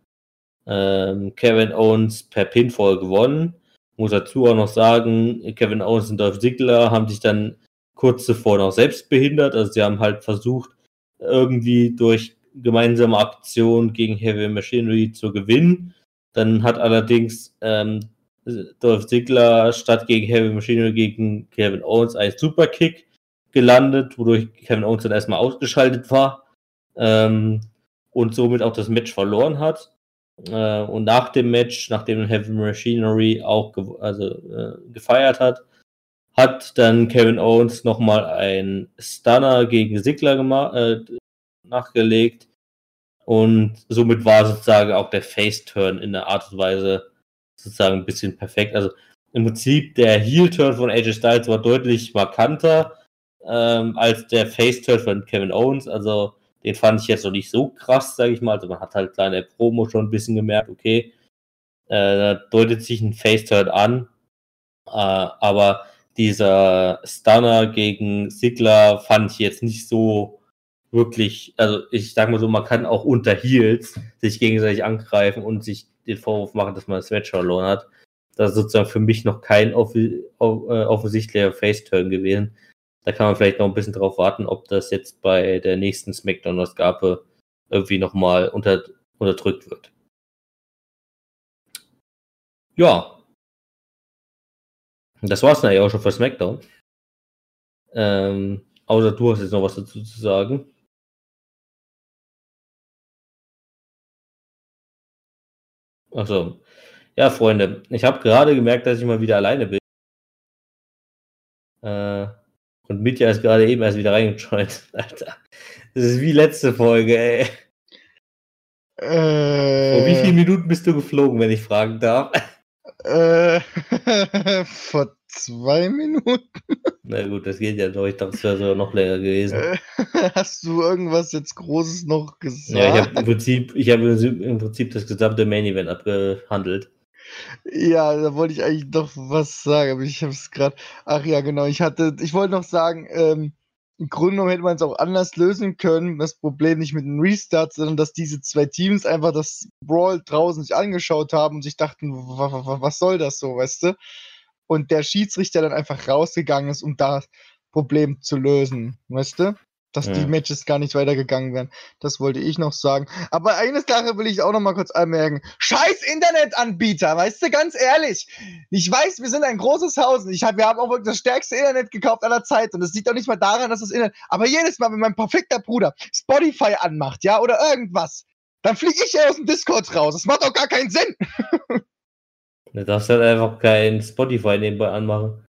ähm, Kevin Owens per Pinfall gewonnen. Muss dazu auch noch sagen, Kevin Owens und Dolph Ziggler haben sich dann kurz zuvor noch selbst behindert. Also sie haben halt versucht, irgendwie durch gemeinsame Aktion gegen Heavy Machinery zu gewinnen. Dann hat allerdings ähm, Dolph Ziggler statt gegen Heavy Machinery gegen Kevin Owens einen Superkick gelandet, wodurch Kevin Owens dann erstmal ausgeschaltet war ähm, und somit auch das Match verloren hat. Äh, und nach dem Match, nachdem Heavy Machinery auch ge also, äh, gefeiert hat, hat dann Kevin Owens nochmal ein Stunner gegen Sigler äh, nachgelegt. Und somit war sozusagen auch der Face-Turn in der Art und Weise sozusagen ein bisschen perfekt. Also im Prinzip der Heel-Turn von AJ Styles war deutlich markanter ähm, als der Face-Turn von Kevin Owens. Also den fand ich jetzt noch nicht so krass, sage ich mal. Also man hat halt kleine Promo schon ein bisschen gemerkt, okay, äh, da deutet sich ein Face-Turn an. Äh, aber dieser Stunner gegen Sigler fand ich jetzt nicht so wirklich, also ich sag mal so, man kann auch unter Heels sich gegenseitig angreifen und sich den Vorwurf machen, dass man das Match verloren hat. Das ist sozusagen für mich noch kein off äh, offensichtlicher Face-Turn gewesen. Da kann man vielleicht noch ein bisschen drauf warten, ob das jetzt bei der nächsten Smackdown-Ausgabe irgendwie nochmal unter, unterdrückt wird. Ja. Das war's dann ja auch schon für Smackdown. Ähm, außer du hast jetzt noch was dazu zu sagen. Achso. Ja, Freunde, ich habe gerade gemerkt, dass ich mal wieder alleine bin. Äh, und Mitya ist gerade eben erst wieder reingejoint. [LAUGHS] Alter. Das ist wie letzte Folge, ey. Äh, Vor wie vielen Minuten bist du geflogen, wenn ich fragen darf? Äh, [LAUGHS] vor zwei Minuten. Na gut, das geht ja doch. Ich dachte, es wäre sogar noch länger gewesen. Äh, [LAUGHS] hast du irgendwas jetzt Großes noch gesagt? Ja, ich habe im Prinzip, ich habe im Prinzip das gesamte Main Event abgehandelt. Ja, da wollte ich eigentlich noch was sagen, aber ich habe es gerade. Ach ja, genau. Ich hatte, ich wollte noch sagen, ähm, im Grunde genommen hätte man es auch anders lösen können. Das Problem nicht mit einem Restart, sondern dass diese zwei Teams einfach das Brawl draußen sich angeschaut haben und sich dachten, was soll das so, weißt du? Und der Schiedsrichter dann einfach rausgegangen ist, um das Problem zu lösen, weißt du? dass ja. die Matches gar nicht weitergegangen wären. Das wollte ich noch sagen. Aber eine Sache will ich auch noch mal kurz anmerken. Scheiß Internetanbieter, weißt du, ganz ehrlich. Ich weiß, wir sind ein großes Haus. Ich hab, wir haben auch wirklich das stärkste Internet gekauft aller Zeit. Und es liegt auch nicht mal daran, dass das Internet. Aber jedes Mal, wenn mein perfekter Bruder Spotify anmacht, ja, oder irgendwas, dann fliege ich ja aus dem Discord raus. Das macht doch gar keinen Sinn. [LAUGHS] Du darfst halt einfach kein Spotify nebenbei anmachen.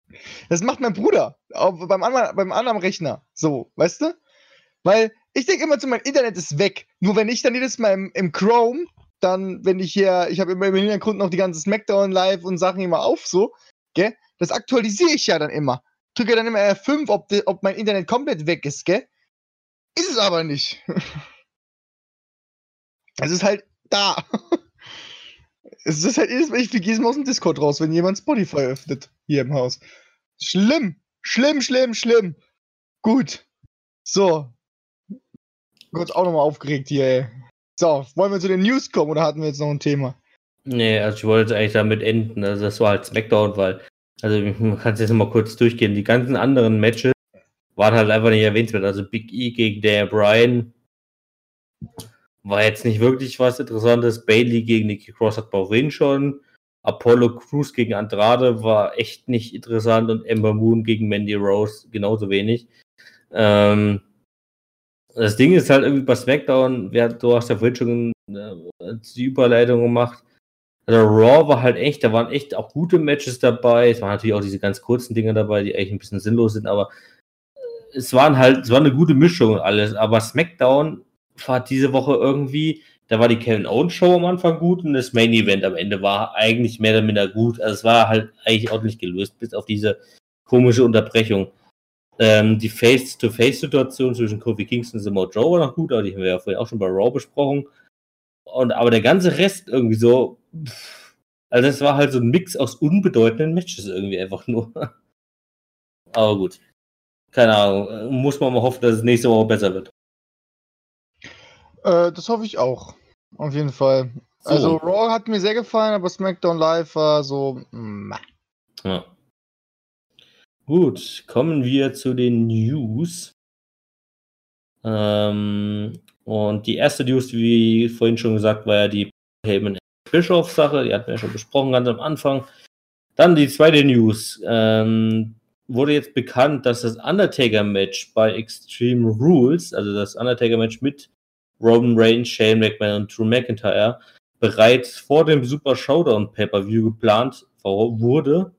Das macht mein Bruder. Beim, anderen, beim anderen Rechner. So, weißt du? Weil ich denke immer zu, mein Internet ist weg. Nur wenn ich dann jedes Mal im, im Chrome, dann, wenn ich hier, ich habe immer im Hintergrund noch die ganze Smackdown live und Sachen immer auf, so, gell? Das aktualisiere ich ja dann immer. Drücke dann immer R5, ob, de, ob mein Internet komplett weg ist, gell? Ist es aber nicht. [LAUGHS] es ist halt da. [LAUGHS] es ist halt jedes Mal, ich fliege jedes Mal aus dem Discord raus, wenn jemand Spotify öffnet, hier im Haus. Schlimm, schlimm, schlimm, schlimm. Gut. So, kurz auch nochmal aufgeregt hier, ey. So, wollen wir zu den News kommen oder hatten wir jetzt noch ein Thema? Nee, also ich wollte eigentlich damit enden. Also das war halt Smackdown, weil, also man kann es jetzt nochmal kurz durchgehen. Die ganzen anderen Matches waren halt einfach nicht erwähnt Also Big E gegen der Bryan war jetzt nicht wirklich was Interessantes. Bailey gegen Nikki Cross hat vorhin schon. Apollo Crews gegen Andrade war echt nicht interessant und Ember Moon gegen Mandy Rose genauso wenig. Ähm, das Ding ist halt irgendwie bei SmackDown, wer, du hast ja vorhin schon äh, die Überleitung gemacht. Also Raw war halt echt, da waren echt auch gute Matches dabei. Es waren natürlich auch diese ganz kurzen Dinge dabei, die eigentlich ein bisschen sinnlos sind, aber es waren halt, es war eine gute Mischung und alles. Aber SmackDown war diese Woche irgendwie, da war die Kevin Owens Show am Anfang gut und das Main Event am Ende war eigentlich mehr oder minder gut. Also es war halt eigentlich ordentlich gelöst, bis auf diese komische Unterbrechung. Ähm, die Face-to-Face-Situation zwischen Kofi Kingston und Samoa Joe war noch gut, aber die haben wir ja vorhin auch schon bei Raw besprochen. Und, aber der ganze Rest irgendwie so, also es war halt so ein Mix aus unbedeutenden Matches irgendwie einfach nur. [LAUGHS] aber gut. Keine Ahnung. Muss man mal hoffen, dass es nächste Woche besser wird. Äh, das hoffe ich auch. Auf jeden Fall. So. Also Raw hat mir sehr gefallen, aber SmackDown Live war so. Mh. Ja. Gut, kommen wir zu den News. Ähm, und die erste News, wie vorhin schon gesagt, war ja die Heyman Bischof Sache. Die hatten wir ja schon besprochen ganz am Anfang. Dann die zweite News. Ähm, wurde jetzt bekannt, dass das Undertaker-Match bei Extreme Rules, also das Undertaker-Match mit Roman Reigns, Shane McMahon und Drew McIntyre, bereits vor dem Super Showdown Pay-Per-View geplant wurde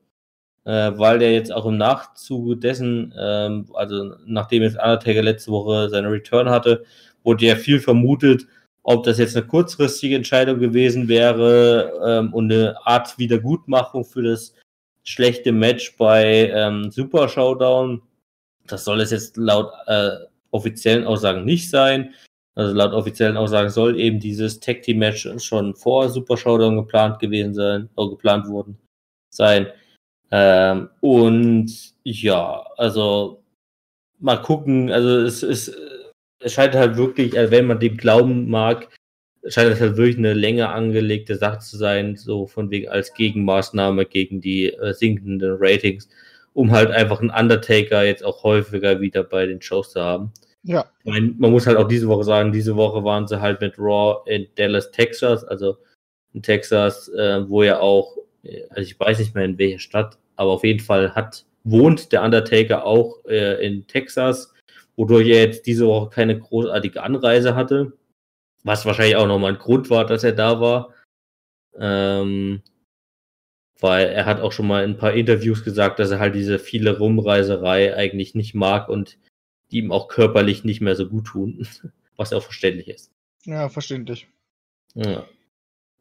äh, weil der jetzt auch im Nachzug dessen, ähm, also nachdem jetzt Undertaker letzte Woche seine Return hatte, wurde ja viel vermutet, ob das jetzt eine kurzfristige Entscheidung gewesen wäre ähm, und eine Art Wiedergutmachung für das schlechte Match bei ähm, Super Showdown. Das soll es jetzt laut äh, offiziellen Aussagen nicht sein. Also laut offiziellen Aussagen soll eben dieses Tag Team Match schon vor Super Showdown geplant gewesen sein, oder geplant worden sein. Ähm, und ja, also mal gucken, also es ist, es scheint halt wirklich, also wenn man dem glauben mag, scheint es halt wirklich eine länger angelegte Sache zu sein, so von wegen als Gegenmaßnahme gegen die äh, sinkenden Ratings, um halt einfach einen Undertaker jetzt auch häufiger wieder bei den Shows zu haben. Ja. Meine, man muss halt auch diese Woche sagen, diese Woche waren sie halt mit Raw in Dallas, Texas, also in Texas, äh, wo ja auch, äh, also ich weiß nicht mehr in welcher Stadt, aber auf jeden Fall hat, wohnt der Undertaker auch äh, in Texas, wodurch er jetzt diese Woche keine großartige Anreise hatte. Was wahrscheinlich auch nochmal ein Grund war, dass er da war. Ähm, weil er hat auch schon mal in ein paar Interviews gesagt, dass er halt diese viele Rumreiserei eigentlich nicht mag und die ihm auch körperlich nicht mehr so gut tun, [LAUGHS] was auch verständlich ist. Ja, verständlich. Ja.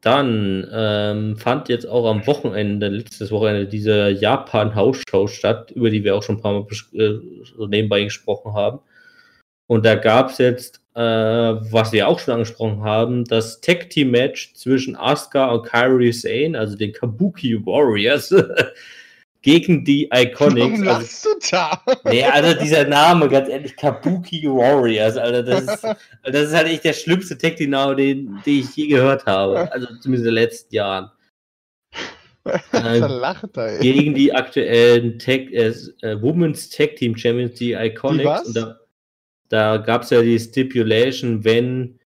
Dann ähm, fand jetzt auch am Wochenende, letztes Wochenende, diese Japan-Hausshow statt, über die wir auch schon ein paar Mal äh, so nebenbei gesprochen haben. Und da gab es jetzt, äh, was wir auch schon angesprochen haben, das Tag-Team-Match zwischen Asuka und Kairi Sane, also den Kabuki Warriors, [LAUGHS] gegen die Iconics. Warum lachst also, du da? Nee, also dieser Name, ganz ehrlich, Kabuki Warriors, Alter, das ist, das ist halt echt der schlimmste tag name den, den ich je gehört habe. Also zumindest in den letzten Jahren. [LAUGHS] äh, lacht ey. Gegen die aktuellen Tag, äh, äh, Women's Tag Team Champions, die Iconics. Die und da, da gab es ja die Stipulation, wenn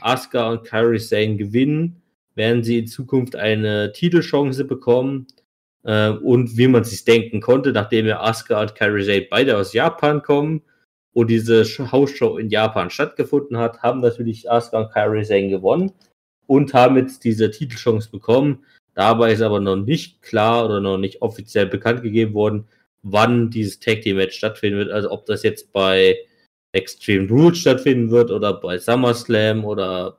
Asuka und Kairi Sane gewinnen, werden sie in Zukunft eine Titelchance bekommen äh, und wie man sich denken konnte, nachdem ja Asuka und Kairi Sane beide aus Japan kommen und diese Hausshow in Japan stattgefunden hat, haben natürlich Asuka und Kairi Sane gewonnen und haben jetzt diese Titelchance bekommen. Dabei ist aber noch nicht klar oder noch nicht offiziell bekannt gegeben worden, wann dieses Tag Team Match stattfinden wird. Also ob das jetzt bei Extreme Rules stattfinden wird oder bei SummerSlam oder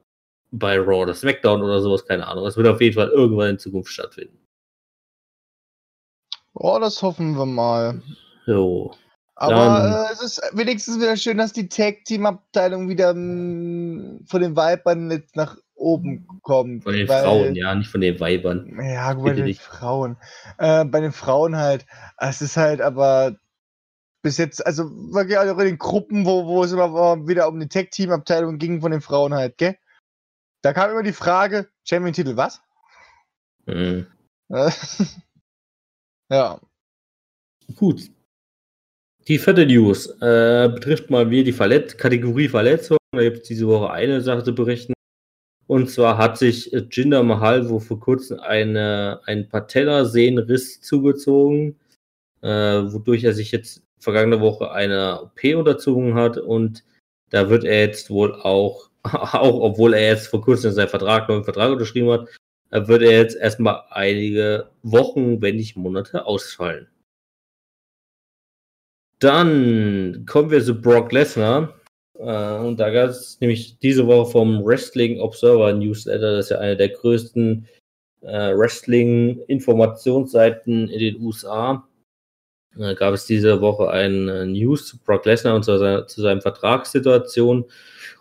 bei Raw oder SmackDown oder sowas, keine Ahnung. Es wird auf jeden Fall irgendwann in Zukunft stattfinden. Oh, das hoffen wir mal. So. Aber äh, es ist wenigstens wieder schön, dass die Tag-Team-Abteilung wieder mh, mm, von den Weibern jetzt nach oben kommt. Von den weil, Frauen, ja, nicht von den Weibern. Ja, gut, bei den nicht. Frauen. Äh, bei den Frauen halt. Es ist halt aber bis jetzt, also wirklich auch in den Gruppen, wo, wo es immer wieder um die Tag-Team-Abteilung ging von den Frauen halt, gell? Da kam immer die Frage, Champion-Titel, was? Mhm. [LAUGHS] Ja. Gut. Die vierte News äh, betrifft mal wieder die Verlet Kategorie Verletzung. Da gibt es diese Woche eine Sache zu berichten. Und zwar hat sich Jinder Mahal wo vor kurzem eine, einen Patellasehnenriss zugezogen, äh, wodurch er sich jetzt vergangene Woche eine OP unterzogen hat und da wird er jetzt wohl auch, [LAUGHS] auch obwohl er jetzt vor kurzem seinen Vertrag, neuen Vertrag unterschrieben hat, wird er jetzt erstmal einige Wochen, wenn nicht Monate ausfallen. Dann kommen wir zu Brock Lesnar. Äh, und da gab es nämlich diese Woche vom Wrestling Observer Newsletter, das ist ja eine der größten äh, Wrestling-Informationsseiten in den USA. Da gab es diese Woche ein äh, News zu Brock Lesnar und zu, seiner, zu seiner Vertragssituation.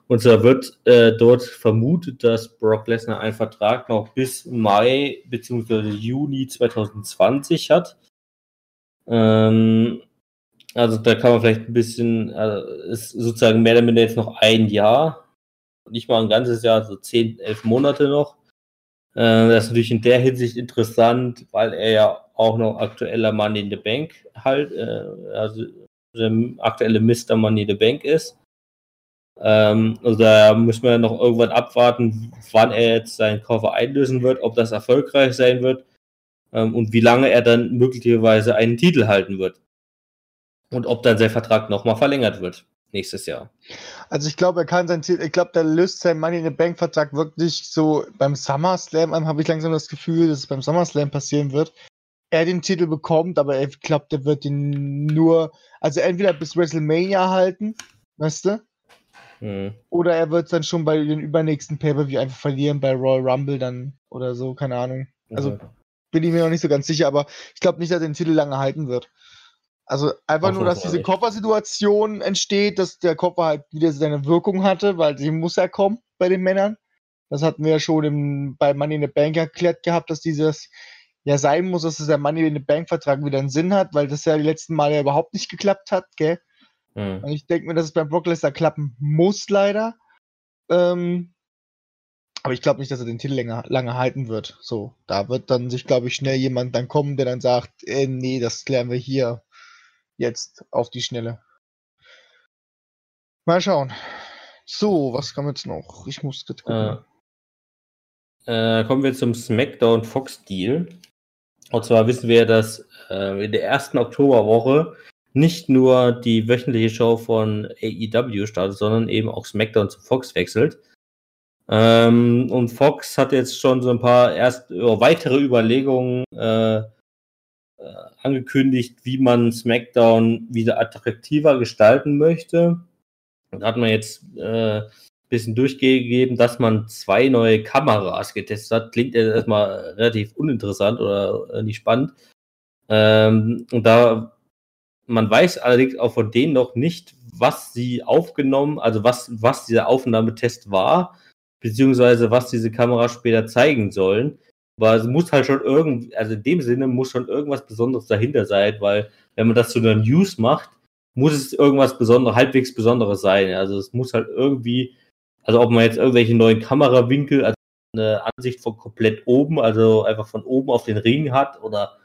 Und zwar wird äh, dort vermutet, dass Brock Lesnar einen Vertrag noch bis Mai bzw. Juni 2020 hat. Ähm, also da kann man vielleicht ein bisschen, also ist sozusagen mehr oder weniger jetzt noch ein Jahr, nicht mal ein ganzes Jahr, so zehn, elf Monate noch. Äh, das ist natürlich in der Hinsicht interessant, weil er ja auch noch aktueller Money in the Bank halt, äh, also der aktuelle Mr. Money in the Bank ist. Ähm, also da müssen wir noch irgendwann abwarten, wann er jetzt seinen Koffer einlösen wird, ob das erfolgreich sein wird ähm, und wie lange er dann möglicherweise einen Titel halten wird. Und ob dann sein Vertrag nochmal verlängert wird nächstes Jahr. Also ich glaube, er kann sein Ziel, ich glaube, der löst sein Money in the Bank Vertrag wirklich so beim SummerSlam an, habe ich langsam das Gefühl, dass es beim SummerSlam passieren wird. Er den Titel bekommt, aber ich glaube, der wird ihn nur, also entweder bis WrestleMania halten, weißt du? Hm. Oder er wird dann schon bei den übernächsten Pay-Per-View einfach verlieren, bei Royal Rumble dann oder so, keine Ahnung. Also mhm. bin ich mir noch nicht so ganz sicher, aber ich glaube nicht, dass er den Titel lange halten wird. Also einfach Auf nur, dass diese Koffersituation entsteht, dass der Koffer halt wieder seine Wirkung hatte, weil sie muss ja kommen bei den Männern. Das hatten wir ja schon im, bei Money in the Bank erklärt gehabt, dass dieses ja sein muss, dass der Money in the Bank Vertrag wieder einen Sinn hat, weil das ja die letzten Male ja überhaupt nicht geklappt hat, gell? Mhm. Ich denke mir, dass es beim Brock Lesnar klappen muss, leider. Ähm, aber ich glaube nicht, dass er den Titel länger, lange halten wird. So, da wird dann sich, glaube ich, schnell jemand dann kommen, der dann sagt, äh, nee, das klären wir hier jetzt auf die Schnelle. Mal schauen. So, was kam jetzt noch? Ich muss gucken. Äh, äh, kommen wir zum SmackDown Fox Deal. Und zwar wissen wir, dass äh, in der ersten Oktoberwoche nicht nur die wöchentliche Show von AEW startet, sondern eben auch SmackDown zu Fox wechselt. Ähm, und Fox hat jetzt schon so ein paar erst weitere Überlegungen äh, äh, angekündigt, wie man SmackDown wieder attraktiver gestalten möchte. Da hat man jetzt äh, bisschen durchgegeben, dass man zwei neue Kameras getestet hat. Klingt erstmal relativ uninteressant oder äh, nicht spannend. Ähm, und da man weiß allerdings auch von denen noch nicht, was sie aufgenommen, also was, was dieser Aufnahmetest war, beziehungsweise was diese Kameras später zeigen sollen. Aber es muss halt schon irgendwie, also in dem Sinne muss schon irgendwas Besonderes dahinter sein, weil wenn man das zu einer News macht, muss es irgendwas Besonderes, halbwegs Besonderes sein. Also es muss halt irgendwie, also ob man jetzt irgendwelche neuen Kamerawinkel, also eine Ansicht von komplett oben, also einfach von oben auf den Ring hat oder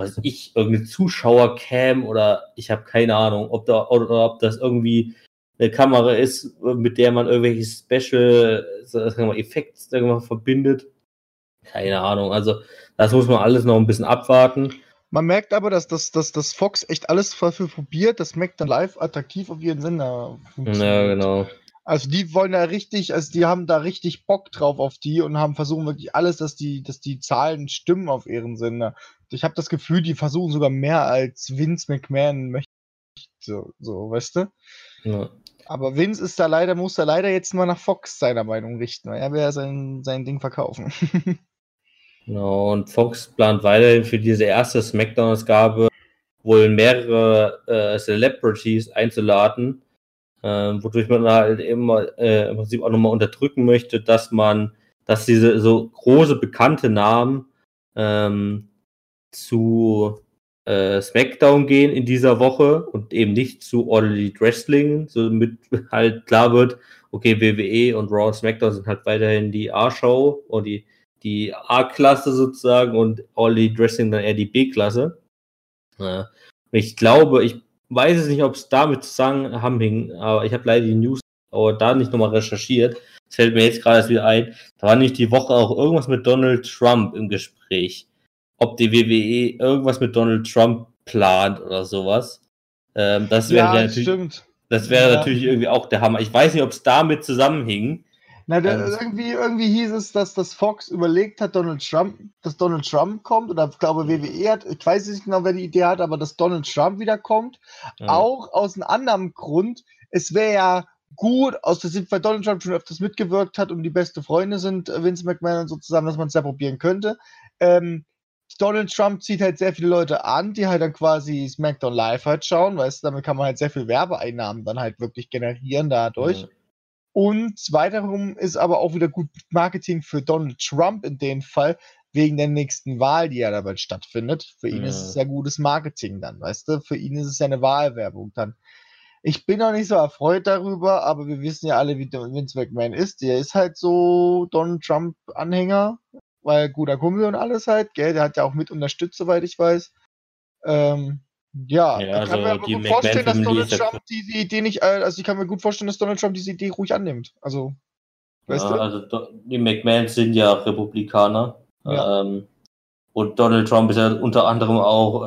was ich, irgendeine Zuschauercam oder ich habe keine Ahnung, ob da oder ob das irgendwie eine Kamera ist, mit der man irgendwelche Special sagen wir, Effekte verbindet. Keine Ahnung. Also, das muss man alles noch ein bisschen abwarten. Man merkt aber, dass das, dass, dass Fox echt alles dafür probiert, dass Mac dann live attraktiv auf ihren Sender funktioniert. Ja, genau. Also die wollen da richtig, also die haben da richtig Bock drauf auf die und haben versuchen wirklich alles, dass die, dass die Zahlen stimmen auf ihren Sender. Ich habe das Gefühl, die versuchen sogar mehr als Vince McMahon möchte. So, so weißt du? Ja. Aber Vince ist da leider, muss da leider jetzt mal nach Fox seiner Meinung richten, weil er will ja sein, sein Ding verkaufen. [LAUGHS] Genau, und Fox plant weiterhin für diese erste Smackdown-Ausgabe wohl mehrere äh, Celebrities einzuladen, äh, wodurch man halt immer äh, im Prinzip auch nochmal unterdrücken möchte, dass man, dass diese so große bekannte Namen ähm, zu äh, SmackDown gehen in dieser Woche und eben nicht zu All Elite Wrestling, somit [LAUGHS] halt klar wird, okay, WWE und Raw und SmackDown sind halt weiterhin die A-Show und die die A-Klasse sozusagen und Ollie Dressing dann eher die B-Klasse. Ja. Ich glaube, ich weiß es nicht, ob es damit zusammenhing, aber ich habe leider die News aber da nicht nochmal recherchiert, das fällt mir jetzt gerade wieder ein, da war nicht die Woche auch irgendwas mit Donald Trump im Gespräch. Ob die WWE irgendwas mit Donald Trump plant oder sowas. Ähm, das wäre ja, natürlich, stimmt. Das wäre ja. natürlich irgendwie auch der Hammer. Ich weiß nicht, ob es damit zusammenhing. Na, der, ähm, irgendwie, irgendwie hieß es, dass das Fox überlegt hat, Donald Trump, dass Donald Trump kommt, oder ich glaube WWE hat, ich weiß nicht genau, wer die Idee hat, aber dass Donald Trump wiederkommt. Ja. Auch aus einem anderen Grund. Es wäre ja gut, aus der Sicht, weil Donald Trump schon öfters mitgewirkt hat und die beste Freunde sind, äh, Vince McMahon und so zusammen, dass man es ja probieren könnte. Ähm, Donald Trump zieht halt sehr viele Leute an, die halt dann quasi SmackDown Live halt schauen, weißt du, damit kann man halt sehr viel Werbeeinnahmen dann halt wirklich generieren dadurch. Ja. Und zweiterum ist aber auch wieder gut Marketing für Donald Trump in dem Fall, wegen der nächsten Wahl, die ja dabei stattfindet. Für ihn ja. ist es ja gutes Marketing dann, weißt du? Für ihn ist es ja eine Wahlwerbung dann. Ich bin noch nicht so erfreut darüber, aber wir wissen ja alle, wie Vince McMahon ist. Der ist halt so Donald Trump-Anhänger, weil guter Kumpel und alles halt, gell? Der hat ja auch mit unterstützt, soweit ich weiß. Ähm, ja, ja ich kann also mir gut vorstellen, dass Donald Trump diese Idee nicht, äh, also ich kann mir gut vorstellen, dass Donald Trump diese Idee ruhig annimmt. Also, weißt ja, du? Also die McMahons sind ja Republikaner. Ja. Ähm, und Donald Trump ist ja unter anderem auch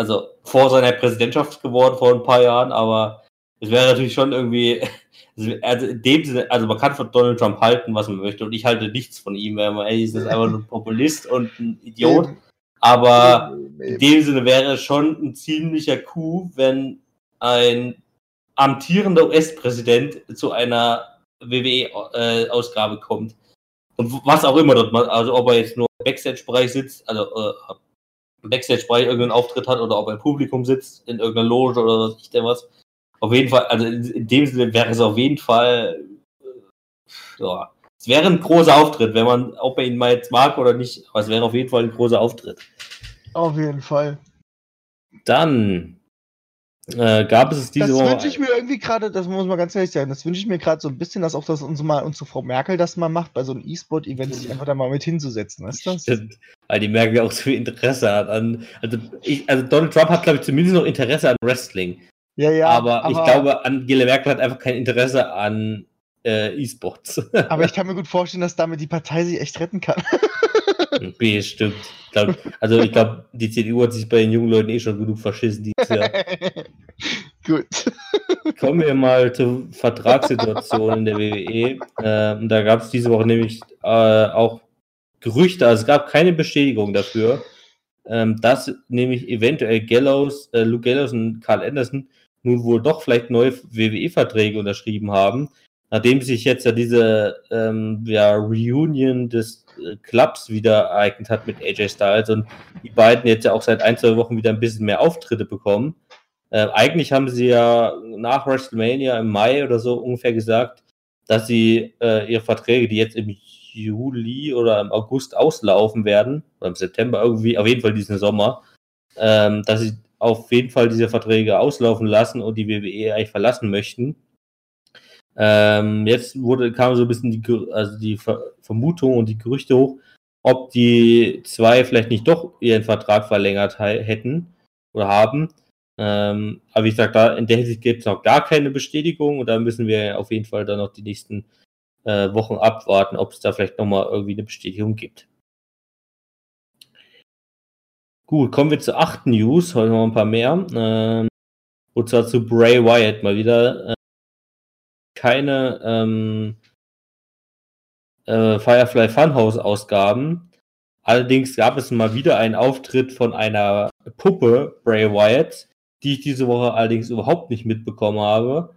also vor seiner Präsidentschaft geworden vor ein paar Jahren, aber es wäre natürlich schon irgendwie, also in dem Sinne, also man kann von Donald Trump halten, was man möchte, und ich halte nichts von ihm, weil man, ey, ist einfach nur ein Populist und ein Idiot. Aber in dem Sinne wäre es schon ein ziemlicher Coup, wenn ein amtierender US-Präsident zu einer WWE-Ausgabe äh, kommt. Und was auch immer dort, also ob er jetzt nur im Backstage-Bereich sitzt, also äh, Backstage-Bereich irgendeinen Auftritt hat oder ob er im Publikum sitzt, in irgendeiner Loge oder was ich denn was. Auf jeden Fall, also in dem Sinne wäre es auf jeden Fall, äh, ja, es wäre ein großer Auftritt, wenn man, ob er ihn mal jetzt mag oder nicht, aber es wäre auf jeden Fall ein großer Auftritt. Auf jeden Fall. Dann äh, gab es diese Das wünsche ich mir irgendwie gerade, das muss man ganz ehrlich sagen, das wünsche ich mir gerade so ein bisschen, dass auch das unsere, mal, unsere Frau Merkel das mal macht, bei so einem E-Sport-Event sich einfach da mal mit hinzusetzen, weißt du? Stimmt, weil die Merkel auch so viel Interesse hat an, also, ich, also Donald Trump hat, glaube ich, zumindest noch Interesse an Wrestling. Ja, ja. Aber, aber ich glaube, Angela Merkel hat einfach kein Interesse an äh, E-Sports. [LAUGHS] aber ich kann mir gut vorstellen, dass damit die Partei sich echt retten kann. [LAUGHS] Bestimmt. Glaub, also ich glaube, die CDU hat sich bei den jungen Leuten eh schon genug verschissen dieses Jahr. [LAUGHS] Gut. Kommen wir mal zur Vertragssituation in der WWE. Ähm, da gab es diese Woche nämlich äh, auch Gerüchte, also es gab keine Bestätigung dafür, ähm, dass nämlich eventuell Gallows, äh, Luke Gallows und Carl Anderson nun wohl doch vielleicht neue WWE-Verträge unterschrieben haben, nachdem sich jetzt ja diese ähm, ja, Reunion des äh, Clubs wieder ereignet hat mit AJ Styles und die beiden jetzt ja auch seit ein, zwei Wochen wieder ein bisschen mehr Auftritte bekommen. Äh, eigentlich haben sie ja nach WrestleMania im Mai oder so ungefähr gesagt, dass sie äh, ihre Verträge, die jetzt im Juli oder im August auslaufen werden, oder im September irgendwie, auf jeden Fall diesen Sommer, ähm, dass sie auf jeden Fall diese Verträge auslaufen lassen und die WWE eigentlich verlassen möchten. Ähm, jetzt wurde, kam so ein bisschen die, also die Ver Vermutung und die Gerüchte hoch, ob die zwei vielleicht nicht doch ihren Vertrag verlängert hätten oder haben. Ähm, aber wie gesagt, da in der Hinsicht gibt es noch gar keine Bestätigung und da müssen wir auf jeden Fall dann noch die nächsten äh, Wochen abwarten, ob es da vielleicht nochmal irgendwie eine Bestätigung gibt. Gut, kommen wir zur achten News, heute noch ein paar mehr. Ähm, und zwar zu Bray Wyatt mal wieder. Äh, keine ähm, äh, Firefly Funhouse Ausgaben. Allerdings gab es mal wieder einen Auftritt von einer Puppe, Bray Wyatt, die ich diese Woche allerdings überhaupt nicht mitbekommen habe.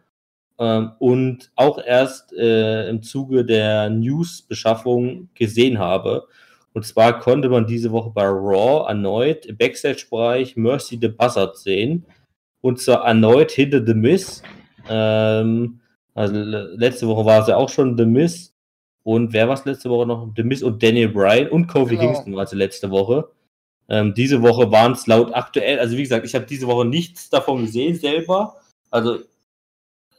Ähm, und auch erst äh, im Zuge der News-Beschaffung gesehen habe. Und zwar konnte man diese Woche bei Raw erneut im Backstage-Bereich Mercy the Buzzard sehen. Und zwar erneut hinter The Miz. Ähm, also letzte Woche war es ja auch schon The Miz. Und wer war es letzte Woche noch? The Miz und Daniel Bryan und Kofi genau. Kingston war es letzte Woche. Ähm, diese Woche waren es laut aktuell, also wie gesagt, ich habe diese Woche nichts davon gesehen selber. Also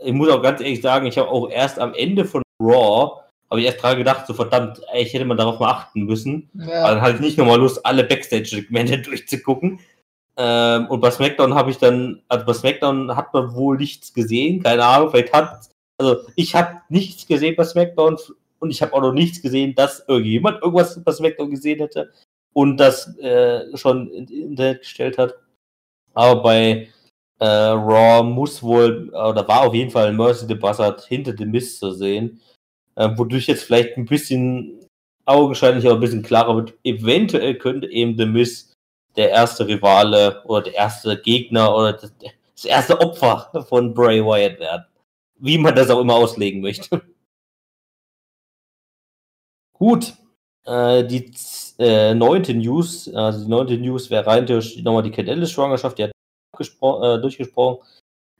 ich muss auch ganz ehrlich sagen, ich habe auch erst am Ende von Raw, habe ich erst dran gedacht, so verdammt, ich hätte man darauf mal achten müssen. Ja. Also hatte ich nicht nochmal Lust, alle Backstage-Segmente [LAUGHS] durchzugucken. Ähm, und bei SmackDown habe ich dann, also bei SmackDown hat man wohl nichts gesehen, keine Ahnung, vielleicht hat Also ich habe nichts gesehen bei SmackDown und ich habe auch noch nichts gesehen, dass irgendjemand irgendwas bei SmackDown gesehen hätte und das äh, schon ins Internet gestellt hat. Aber bei äh, Raw muss wohl, oder war auf jeden Fall Mercy the Buzzard hinter dem Mist zu sehen, äh, wodurch jetzt vielleicht ein bisschen augenscheinlich, aber ein bisschen klarer wird. Eventuell könnte eben The Miz der erste Rivale oder der erste Gegner oder das, das erste Opfer von Bray Wyatt werden. Wie man das auch immer auslegen möchte. [LAUGHS] Gut. Äh, die äh, neunte News, also die neunte News wäre rein nochmal die Cat Ellis-Schwangerschaft, die hat äh, durchgesprochen.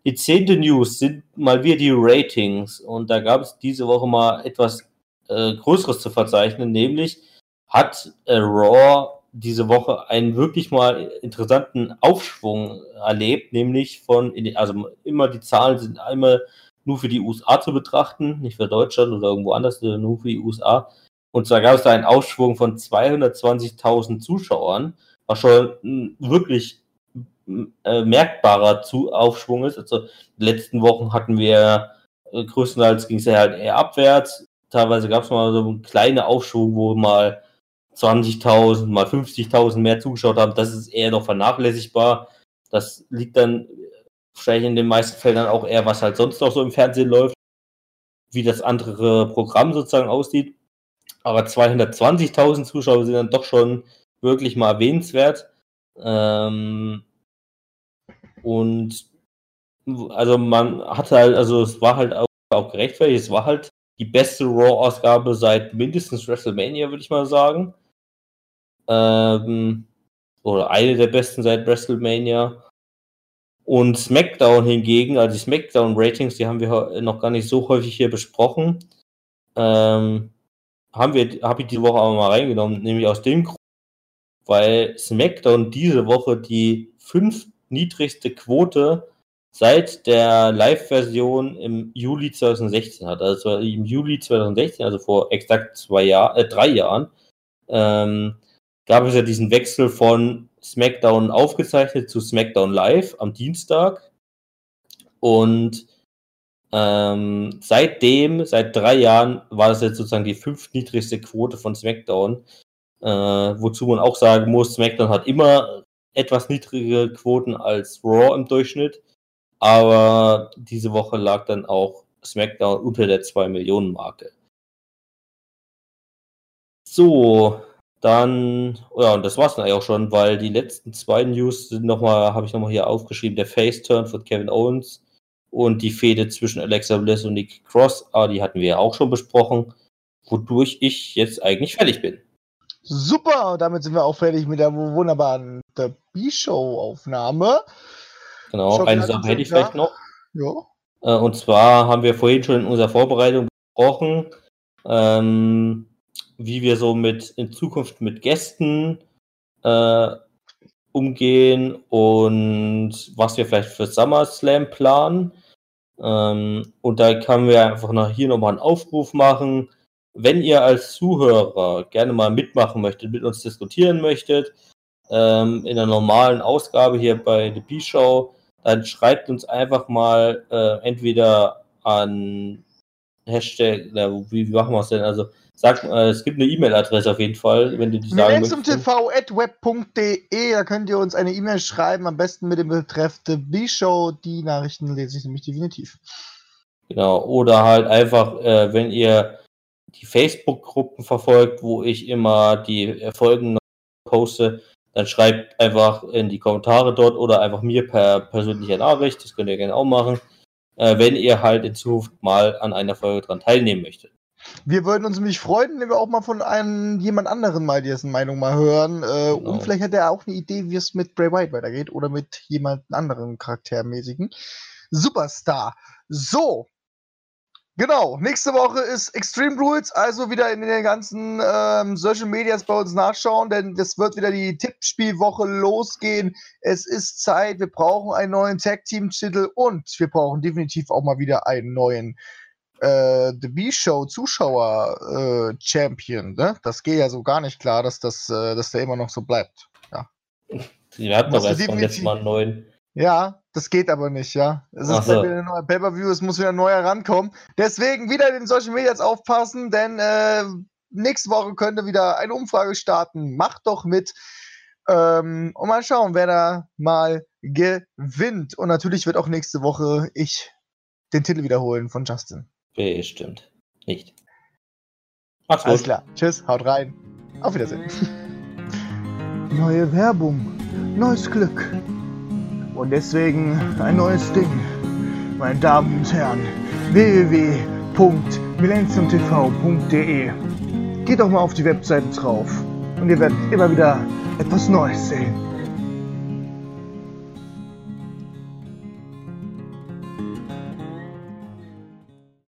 Die zehnte News sind mal wieder die Ratings. Und da gab es diese Woche mal etwas äh, Größeres zu verzeichnen, nämlich hat äh, Raw diese Woche einen wirklich mal interessanten Aufschwung erlebt, nämlich von, also immer die Zahlen sind einmal nur für die USA zu betrachten, nicht für Deutschland oder irgendwo anders, sondern nur für die USA. Und zwar gab es da einen Aufschwung von 220.000 Zuschauern, was schon ein wirklich äh, merkbarer zu Aufschwung ist. Also die letzten Wochen hatten wir äh, größtenteils ging es ja halt eher abwärts. Teilweise gab es mal so einen kleinen Aufschwung, wo mal 20.000, mal 50.000 mehr zugeschaut haben. Das ist eher noch vernachlässigbar. Das liegt dann wahrscheinlich in den meisten Fällen dann auch eher, was halt sonst noch so im Fernsehen läuft, wie das andere Programm sozusagen aussieht. Aber 220.000 Zuschauer sind dann doch schon wirklich mal erwähnenswert. Ähm, und also man hatte halt, also es war halt auch, auch gerechtfertigt, es war halt die beste Raw-Ausgabe seit mindestens WrestleMania, würde ich mal sagen. Ähm, oder eine der besten seit WrestleMania. Und SmackDown hingegen, also die SmackDown-Ratings, die haben wir noch gar nicht so häufig hier besprochen. Ähm, haben wir, habe ich die Woche aber mal reingenommen, nämlich aus dem Grund, weil SmackDown diese Woche die fünf niedrigste Quote seit der Live-Version im Juli 2016 hat. Also im Juli 2016, also vor exakt zwei Jahren, äh, drei Jahren, ähm, gab es ja diesen Wechsel von SmackDown aufgezeichnet zu SmackDown Live am Dienstag. Und ähm, seitdem, seit drei Jahren, war das jetzt sozusagen die fünftniedrigste Quote von SmackDown. Äh, wozu man auch sagen muss, SmackDown hat immer etwas niedrigere Quoten als Raw im Durchschnitt. Aber diese Woche lag dann auch SmackDown unter der 2 Millionen Marke. So, dann, ja, und das war's dann eigentlich auch schon, weil die letzten zwei News sind nochmal, habe ich nochmal hier aufgeschrieben, der Face-Turn von Kevin Owens und die Fehde zwischen Alexa Bliss und Nick Cross, ah, die hatten wir ja auch schon besprochen, wodurch ich jetzt eigentlich fertig bin. Super, damit sind wir auch fertig mit der wunderbaren The B-Show-Aufnahme. Genau, eine Sache hätte ich vielleicht noch. Ja. Äh, und zwar haben wir vorhin schon in unserer Vorbereitung besprochen, ähm, wie wir so mit in Zukunft mit Gästen äh, umgehen und was wir vielleicht für SummerSlam planen. Ähm, und da können wir einfach nach hier nochmal einen Aufruf machen. Wenn ihr als Zuhörer gerne mal mitmachen möchtet, mit uns diskutieren möchtet, ähm, in der normalen Ausgabe hier bei The B-Show, dann schreibt uns einfach mal äh, entweder an Hashtag, wie, wie machen wir es denn? Also Sag, äh, es gibt eine E-Mail-Adresse auf jeden Fall, wenn du die sagen möchtest. tv.web.de, da könnt ihr uns eine E-Mail schreiben, am besten mit dem Betreff The B-Show. Die Nachrichten lese ich nämlich definitiv. Genau, oder halt einfach, äh, wenn ihr die Facebook-Gruppen verfolgt, wo ich immer die Folgen poste, dann schreibt einfach in die Kommentare dort oder einfach mir per persönlicher Nachricht, das könnt ihr gerne auch machen, äh, wenn ihr halt in Zukunft mal an einer Folge dran teilnehmen möchtet. Wir würden uns nämlich freuen, wenn wir auch mal von einem jemand anderen mal dessen Meinung mal hören. Äh, genau. Und vielleicht hat er auch eine Idee, wie es mit Bray White weitergeht oder mit jemand anderen charaktermäßigen Superstar. So. Genau, nächste Woche ist Extreme Rules, also wieder in den ganzen ähm, Social Medias bei uns nachschauen, denn es wird wieder die Tippspielwoche losgehen. Es ist Zeit, wir brauchen einen neuen Tag Team Titel und wir brauchen definitiv auch mal wieder einen neuen äh, The B-Show Zuschauer äh, Champion, ne? Das geht ja so gar nicht klar, dass das, äh, dass der immer noch so bleibt. Ja. Sie hatten doch erst beim letzten Mal einen neuen. Ja, Das geht aber nicht, ja. Es ist Ach so. wieder ein neuer Pay-Per-View, es muss wieder neu herankommen. Deswegen wieder in den Social Medias aufpassen, denn äh, nächste Woche könnte wieder eine Umfrage starten. Macht doch mit. Ähm, und mal schauen, wer da mal gewinnt. Und natürlich wird auch nächste Woche ich den Titel wiederholen von Justin. Bestimmt. Nicht. Macht's Alles gut. klar. Tschüss, haut rein. Auf Wiedersehen. [LAUGHS] Neue Werbung, neues Glück. Und deswegen ein neues Ding. Meine Damen und Herren, www.millenniumtv.de Geht doch mal auf die Webseite drauf und ihr werdet immer wieder etwas Neues sehen.